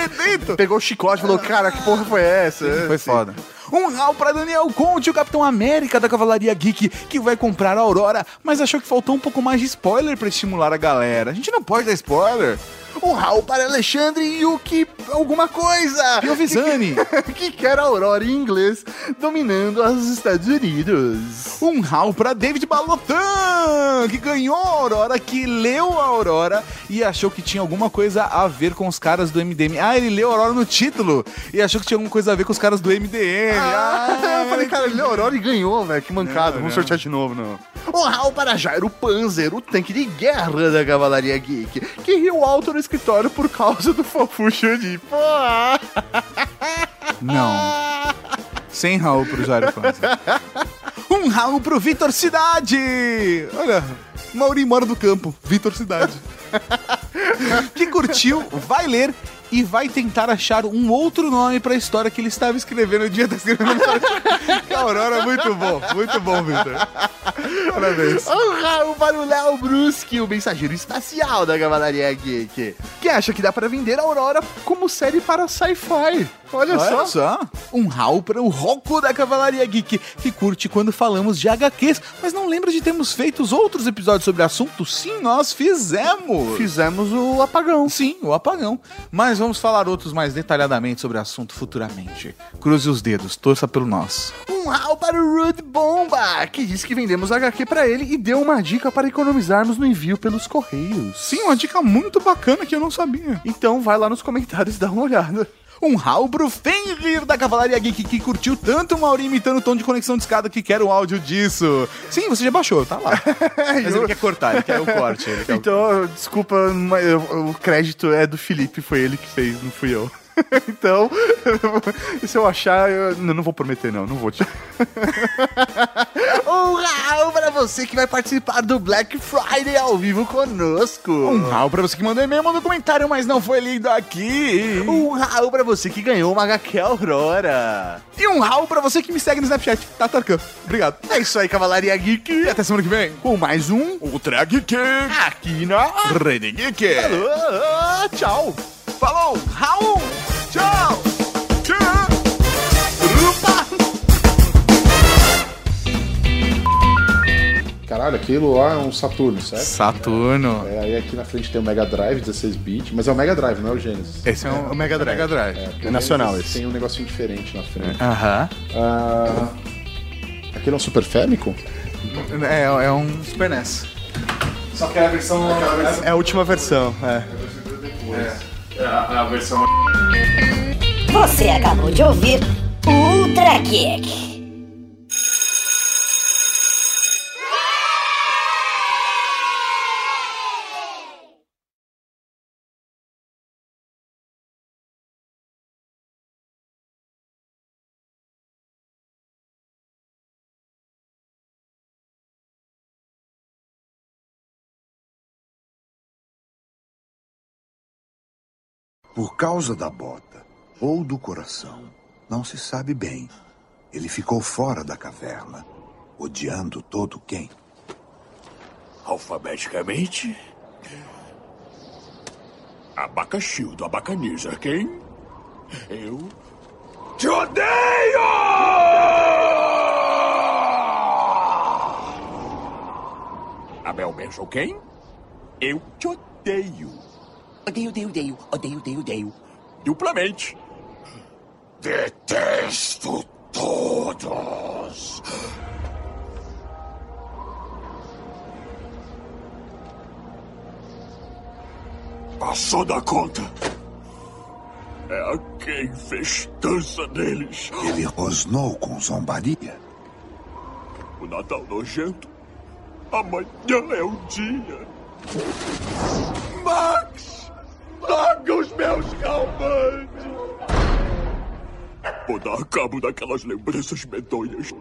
Pegou o chicote e falou, cara, que porra foi essa? Foi foda. Um rau pra Daniel Conte, o Capitão América da Cavalaria Geek, que vai comprar a Aurora, mas achou que faltou um pouco mais de spoiler pra estimular a galera. A gente não pode dar spoiler. Um Raul para Alexandre Yuki alguma coisa. E o Visani. <laughs> que quer a Aurora em inglês dominando os Estados Unidos. Um rau pra David Balotan, que ganhou a Aurora, que leu a Aurora e achou que tinha alguma coisa a ver com os caras do MDM. Ah, ele leu a Aurora no título e achou que tinha alguma coisa a ver com os caras do MDM. Ah, eu falei, cara, ele leu a Aurora e ganhou, velho. Que mancada. Não, Vamos não. sortear de novo, não. Um Raul para Jairo Panzer, o tanque de guerra da Cavalaria Geek, que riu alto no escritório por causa do fofucho de pô. Não. Sem Raul pro Jairo Panza. Um Raul pro Vitor Cidade. Olha, Mauri mora do campo. Vitor Cidade. <laughs> que curtiu, vai ler e vai tentar achar um outro nome pra história que ele estava escrevendo o dia tá escrevendo a Aurora é muito bom, muito bom, Vitor. Parabéns. Para o Léo Bruschi, o mensageiro espacial da Cavalaria Geek, que acha que dá pra vender a Aurora como série para sci-fi. Olha, só. Olha só. Um Raul para o Rocco da Cavalaria Geek, que curte quando falamos de HQs, mas não lembra de termos feito os outros episódios sobre o assunto? Sim, nós fizemos. Fizemos o apagão. Sim, o apagão. Mas vamos falar outros mais detalhadamente sobre o assunto futuramente. Cruze os dedos, torça pelo nosso. Um rau para o Rude Bomba, que disse que vendemos HQ pra ele e deu uma dica para economizarmos no envio pelos correios. Sim, uma dica muito bacana que eu não sabia. Então vai lá nos comentários e dá uma olhada. Um rau pro Fenrir da Cavalaria Geek que curtiu tanto o Mauri imitando o tom de conexão de escada que quer o áudio disso. Sim, você já baixou, tá lá. <laughs> Mas ele quer cortar, ele quer o corte. Quer o... Então, desculpa, mas eu- o crédito é do Felipe, foi ele que fez, não fui eu. <laughs> então, <laughs> se eu achar, eu não vou prometer, não, não vou te. Um rau pra você que vai participar do Black Friday ao vivo conosco. Um rau pra você que mandou e-mail, mandou comentário, mas não foi lido aqui. Um rau pra você que ganhou uma HQ Aurora. E um rau pra você que me segue no Snapchat, Tatarkan. Obrigado. É isso aí, Cavalaria Geek. E até semana que vem. Com mais um Ultra Geek. aqui na Rede Geek. Alô, tchau. Falou, Raul. Tchau. Caralho, aquilo lá é um Saturno, certo? Saturno. É, aí aqui na frente tem o Mega Drive 16-bit, mas é o Mega Drive, não é o Genesis. Esse é o Mega Drive. Mega Drive. É o nacional esse. Tem um negocinho diferente na frente. Aham. Ah, aquele é um Super Famicom? É, é um Super NES. Só que é a versão. É a última versão, é. Você acabou de ouvir Ultra Kick. Por causa da bota ou do coração, não se sabe bem. Ele ficou fora da caverna, odiando todo quem. Alfabeticamente. Abacaxi do Abacaniza, quem? Eu. Te odeio! Abel Benson, quem? Eu te odeio. Odeio, odeio, odeio, odeio, odeio, odeio. Duplamente. Detesto todos. Passou da conta. É a quem festança neles. Ele rosnou com zombaria. O Natal nojento. Amanhã é o dia. Max! Larga os meus calmantes! Vou dar cabo daquelas lembranças medonhas.